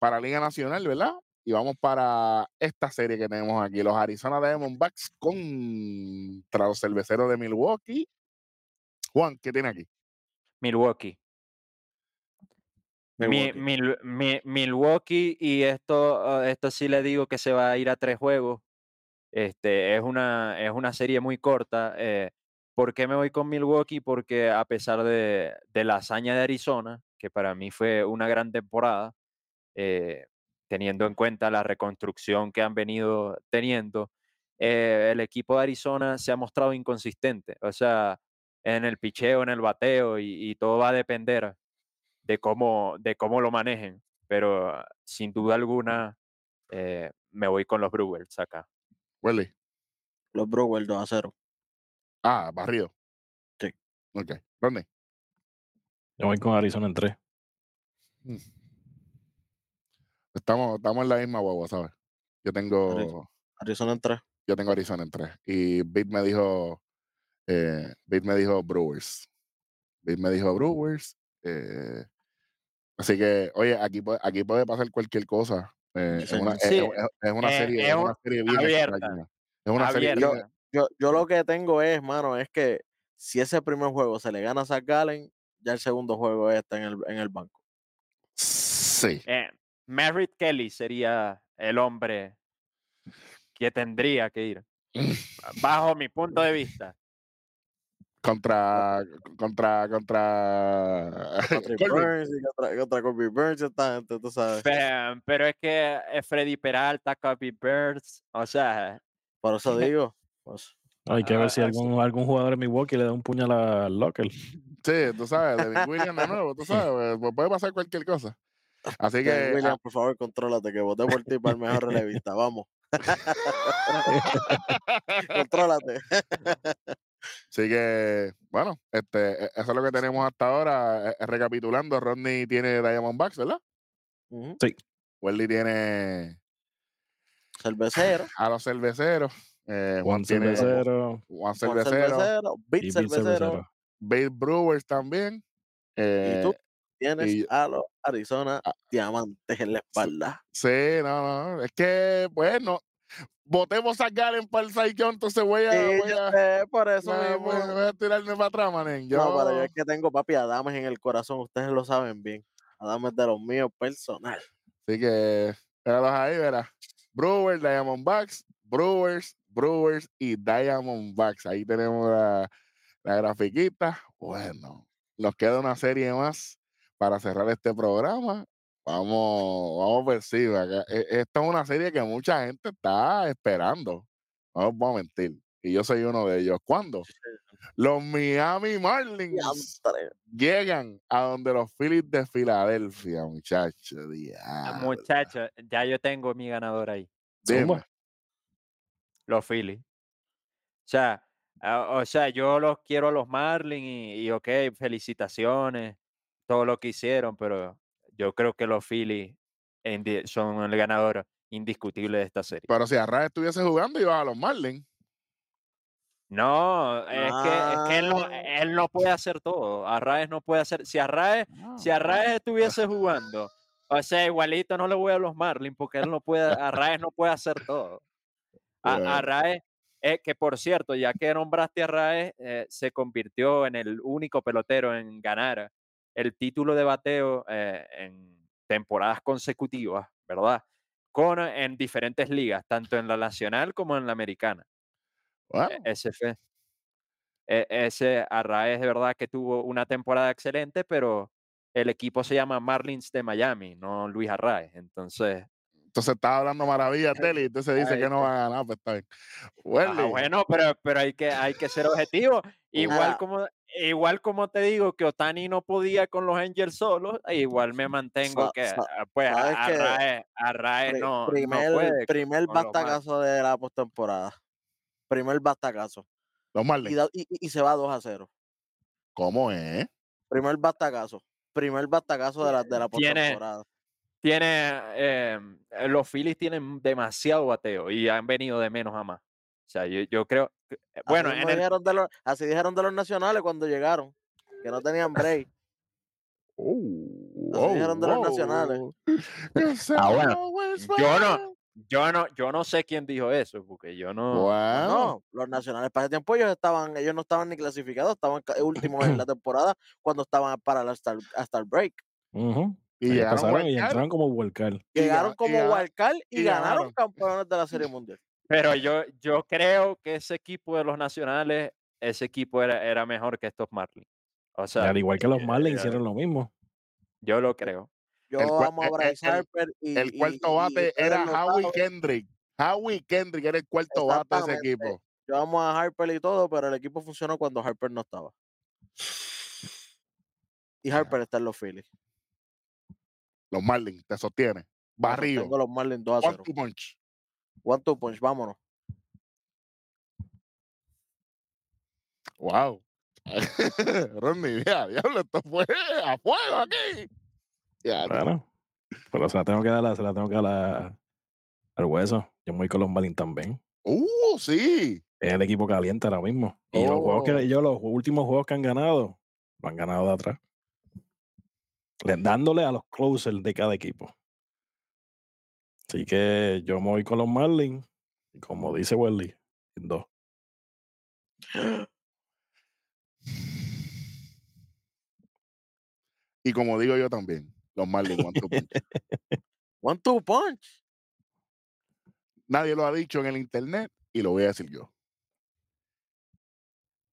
para Liga Nacional, ¿verdad? Y vamos para esta serie que tenemos aquí. Los Arizona Diamondbacks contra los cerveceros de Milwaukee. Juan, ¿qué tiene aquí? Milwaukee. Mi- Milwaukee. Mil- mi- Milwaukee, y esto, ah, esto sí le digo que se va a ir a tres juegos. Este, es una, es una serie muy corta. eh, ¿Por qué me voy con Milwaukee? Porque a pesar de, de la hazaña de Arizona, que para mí fue una gran temporada, eh, teniendo en cuenta la reconstrucción que han venido teniendo, eh, el equipo de Arizona se ha mostrado inconsistente. O sea, en el picheo, en el bateo, y, y todo va a depender de cómo, de cómo lo manejen. Pero ah, sin duda alguna, eh, me voy con los Brewers acá. Welly. Los Brewers 2 a 0. Ah, barrido. Sí. Ok. ¿Dónde? Yo voy con Arizona en tres. Estamos, estamos en la misma guagua, ¿sabes? Yo tengo, Arizona en 3. yo tengo Arizona en tres. Y Bit me dijo, eh, Bit me dijo Brewers. Bit me dijo Brewers. eh, así que, oye, aquí puede, aquí puede pasar cualquier cosa. eh, es, una, señor. es- es- es una serie, es es un- una serie bien abierta. Es una serie Abierta. bien- Yo, yo lo que tengo es, mano, es que si ese primer juego se le gana a Zach Gallen, ya el segundo juego está en el, en el banco. Sí. Eh, Merritt Kelly sería el hombre que tendría que ir, bajo mi punto de vista. Contra, contra, contra. Contra. Burns y contra, contra Kobe Burns, esta gente, tú sabes. Pe- Pero es que Freddy Peralta, Copy Birds, o sea, Por eso digo. pues, Hay que ver si ah, algún, algún jugador en Milwaukee le da un puñal al locker. Sí, tú sabes, Devin Williams de nuevo, tú sabes, pues puede pasar cualquier cosa. Así que, Williams, ah, por favor, contrólate, que voté por ti para el mejor relevista. Vamos. contrólate. así que, bueno, este, e- eso es lo que tenemos hasta ahora. Eh, eh, recapitulando, Rodney tiene Diamondbacks, ¿verdad? Ujú. Welly tiene Cervecero. a los cerveceros. Eh, Juan Juan tiene Cervecero Juan Juan Cervecero, Cervecero. Beat Cervecero. Cervecero. Bale Brewers también. eh, Y tú tienes y- a los Arizona. Diamantes en la espalda. Sí, no, no. Es que, bueno, Votemos a Galen para el Young, entonces voy a, Sí, voy a, sé, por eso mismo. voy voy a tirarme para atrás, manen. Yo, No, pero yo es que tengo papi Adames en el corazón, ustedes lo saben bien. Adames de los míos personal. Así que, véalos ahí, verás. Brewers, Diamondbacks, Brewers, Brewers y Diamondbacks. Ahí tenemos la, la grafiquita. Bueno, nos queda una serie más para cerrar este programa. Vamos, vamos por encima. que e- Esta es una serie que mucha gente está esperando. No os voy a mentir. Y yo soy uno de ellos. ¿Cuándo? Los Miami Marlins llegan a donde los Phillies de Filadelfia, muchachos. Ah, Muchachos, ya yo tengo mi ganador ahí. Zumba. Los Phillies. O sea, ah, o sea, yo los quiero a los Marlins y, y ok, felicitaciones, todo lo que hicieron, pero yo creo que los Phillies son el ganador indiscutible de esta serie. Pero si Arraez estuviese jugando, iba a los Marlins. No, es que, es que él, no, Ah. él no puede hacer todo. Arraez no puede hacer. Si Arraez, si Arraez estuviese jugando, o sea, igualito no le voy a los Marlins porque él no puede, Arraez no puede hacer todo. A-. Arraez, eh, que por cierto, ya que nombraste a Arraez, eh, se convirtió en el único pelotero en ganar el título de bateo eh, en temporadas consecutivas, ¿verdad? Con, en diferentes ligas, tanto en la nacional como en la americana. Bueno, E- Ese fue. e- Ese Arraez de verdad que tuvo una temporada excelente, pero el equipo se llama Marlins de Miami, no Luis Arraez. Entonces, entonces estaba hablando él y entonces dice que no va a ganar. Pues está bien. ah, bueno, pero, pero hay, que, hay que ser objetivo. Igual como, igual como te digo que Otani no podía con los Angels solos, igual me mantengo Sa- que sa- ah, pues a- que Pri- no, no primer puede. bastacazo de la postemporada. Primer bastacazo. los Y, da- y- y- y se va 2 a 0. ¿Cómo es? Primer bastacazo. Primer bastacazo de la, de la postemporada. Tiene eh, eh, los Phillies tienen demasiado bateo y han venido de menos a más. O sea, yo, yo creo, que- eh, bueno, así, en mismo el, dijeron de los, así dijeron de los nacionales cuando llegaron. Que no tenían break. Oh, Así dijeron de los nacionales. Ah, bueno, yo no, yo no, yo no sé quién dijo eso, porque yo no. Bueno, No, los nacionales para ese tiempo ellos estaban, ellos no estaban ni clasificados, estaban últimos en la temporada cuando estaban para hasta, el- hasta el break. Ujú. Y Ellos llegaron pasaron y entraron como y Llegaron y como wildcard y, y ganaron ganaron. campeones de la Serie Mundial. Pero yo, yo creo que ese equipo de los nacionales, ese equipo era, era mejor que estos Marlins. O sea, al igual que los eh, Marlins eh, hicieron lo mismo. yo lo creo. Yo El amo a el- Bryce el- Harper y el cuarto y bate era Howie Kendrick. Howie Kendrick era el cuarto bate de ese equipo. Yo amo a Harper y todo, pero el equipo funcionó cuando Harper no estaba. Y Harper está en los Phillies. Los Marlins, te sostiene. Barrio. Tengo los Marlins 2 a One 0. two punch. One two punch, vámonos. Wow. Ronnie, ya, diablo, esto fue a fuego aquí. Ya, Claro. Pero se la tengo que dar, a- se la tengo que dar a- al hueso. Yo me voy con los Marlins también. Uh, sí. Es el equipo caliente ahora mismo. Y los juegos Oh. que ellos, los últimos juegos que han ganado, lo han ganado de atrás. Le- Dándole a los closers de cada equipo. Así que yo me voy con los Marlins. Y como dice Welly, en dos. Y como digo yo también, los Marlins, one two punch. One two punch. Nadie lo ha dicho en el internet y lo voy a decir yo.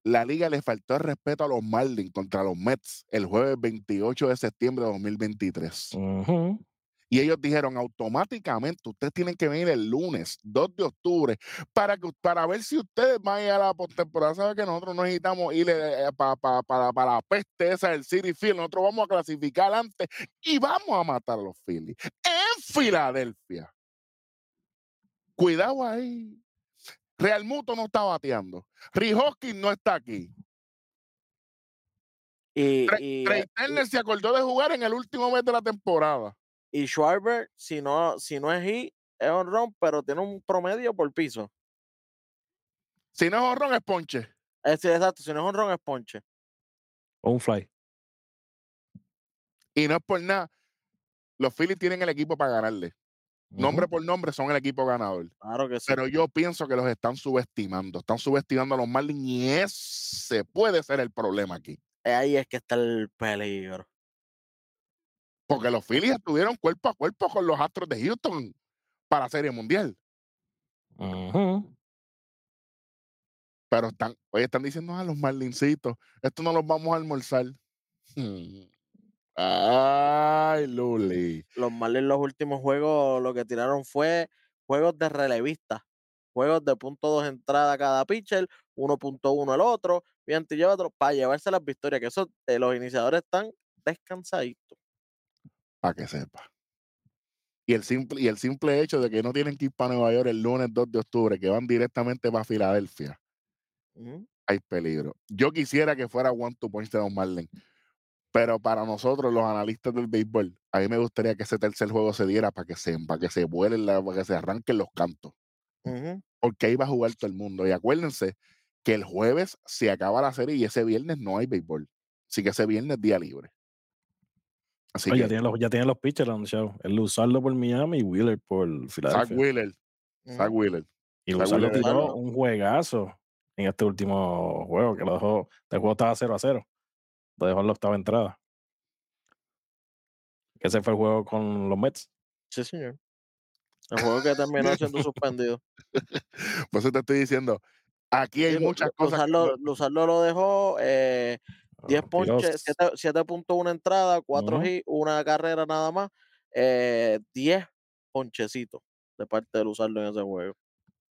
La liga le faltó el respeto a los Marlins contra los Mets el jueves 28 de septiembre de 2023. Ujú. Y ellos dijeron automáticamente, ustedes tienen que venir el lunes 2 de octubre para, que, para ver si ustedes van a ir a la postemporada. Saben que nosotros no necesitamos ir para, para, para, para la peste esa del City Field. Nosotros vamos a clasificar antes y vamos a matar a los Phillies en Filadelfia. Cuidado ahí. Real Muto no está bateando. Rijoski no está aquí. Y, Trey y, Trey eh, Turner se acordó de jugar en el último mes de la temporada. y Schwarber, si no, si no es hit, es honrón, pero tiene un promedio por piso. Si no es honrón, es ponche. Es decir, exacto, si no es honrón, es ponche. O un fly. Y no es por nada. Los Phillies tienen el equipo para ganarle. Nombre por nombre, son el equipo ganador. Claro que sí. Pero yo pienso que los están subestimando. Están subestimando a los Marlins y ese puede ser el problema aquí. Ahí es que está el peligro. Porque los Phillies estuvieron cuerpo a cuerpo con los Astros de Houston para Serie Mundial. Ujú. Pero están, hoy están diciendo a los Marlincitos, esto no los vamos a almorzar. Hmm. Ay, Luli. Los Marlins los últimos juegos lo que tiraron fue juegos de relevista. Juegos de punto dos entrada cada pitcher, 1.1 el otro, bien, y lleva otro, para llevarse las victorias, que eso, eh, los iniciadores están descansaditos. Para que sepa. Y el, simple, y el simple hecho de que no tienen que ir para Nueva York el lunes 2 de octubre, que van directamente para Filadelfia, hay peligro. Yo quisiera que fuera one to punch de los Marlins, pero para nosotros, los analistas del béisbol, a mí me gustaría que ese tercer juego se diera para que se, para que se vuelen, la- para que se arranquen los cantos, porque ahí va a jugar todo el mundo. Y acuérdense que el jueves se acaba la serie y ese viernes no hay béisbol. Así que ese viernes es día libre. Así Oye, ya tienen los, ya tienen los pitchers anunciados. El Luzardo por Miami y Wheeler por Zach Filadelfia. Zach. Wheeler. Y Zach Luzardo Wheeler. tiró Luzardo. un juegazo en este último juego, que lo dejó, el juego estaba 0 a 0. Lo dejó en la octava entrada. Que ese fue el juego con los Mets. Sí, señor. El juego que terminó siendo suspendido. Por eso te estoy diciendo, aquí hay Sí, muchas cosas. que Luzardo, no- Luzardo lo dejó eh, 10 Ah, tiró ponches, s- 7 7.1 entrada, 4 Ujú. hits, una carrera nada más, eh, 10 ponchecitos de parte de Luzardo en ese juego.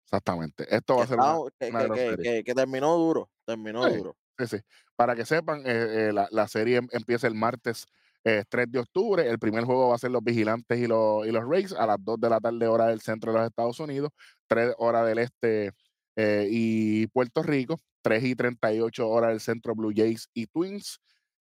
Exactamente. Esto va Que, a ser una, estaba- que, una que- que- que- que terminó duro, terminó Sí. duro. Sí, sí. Para que sepan, eh, eh, la, la serie em- empieza el martes eh, 3 de octubre. El primer juego va a ser los Vigilantes y los, y los Rays a las 2 de la tarde, hora del centro de los Estados Unidos, 3 horas del este eh, y Puerto Rico, 3 y 38 horas del centro Blue Jays y Twins,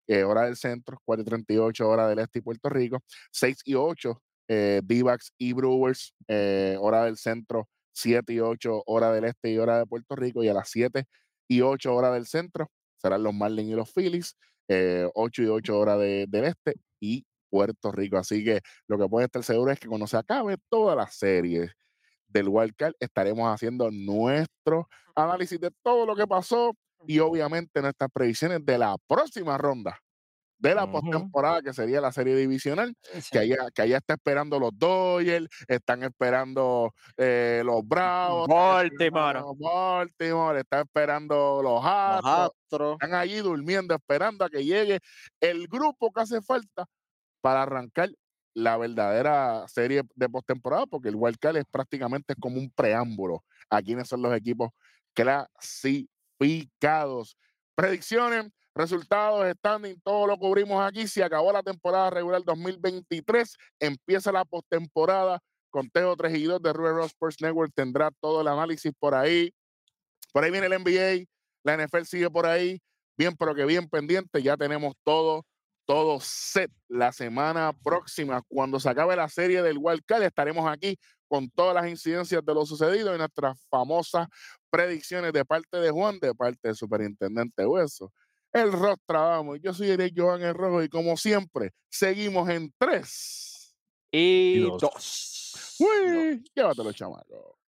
eh, hora del centro, 4 y 38 hora del este y Puerto Rico, 6 y 8 eh, D-backs y Brewers, eh, hora del centro, 7 y 8 hora del este y hora de Puerto Rico, y a las 7 y 8 horas del centro serán los Marlins y los Phillies, eh, 8 y 8 horas de- del este y Puerto Rico. Así que lo que puede estar seguro es que cuando se acabe toda la serie del Wild Card, estaremos haciendo nuestro análisis de todo lo que pasó y obviamente nuestras predicciones de la próxima ronda de la Ujú. postemporada, que sería la serie divisional, que allá, que allá está esperando los Dodgers, están esperando eh, los Bravos, están Baltimore. esperando Baltimore, están esperando los Astros, están allí durmiendo, esperando a que llegue el grupo que hace falta para arrancar la verdadera serie de postemporada, porque el Wild Card es prácticamente como un preámbulo a quiénes son los equipos clasificados. Predicciones, resultados, standing, todo lo cubrimos aquí. Se acabó la temporada regular 2023, empieza la postemporada. Conteo 3 y 2 de Ross Sports Network tendrá todo el análisis por ahí. Por ahí viene el NBA, la NFL sigue por ahí, bien, pero que bien pendiente. Ya tenemos todo, todo set. La semana próxima, cuando se acabe la serie del Wild Card, estaremos aquí con todas las incidencias de lo sucedido y nuestras famosas predicciones de parte de Juan, de parte del superintendente Hueso. El Rostradamos. Yo soy Eric Joan El Rojo y como siempre, seguimos en tres. Y Y dos. dos. ¡Uy! Llévatelo, chamaco.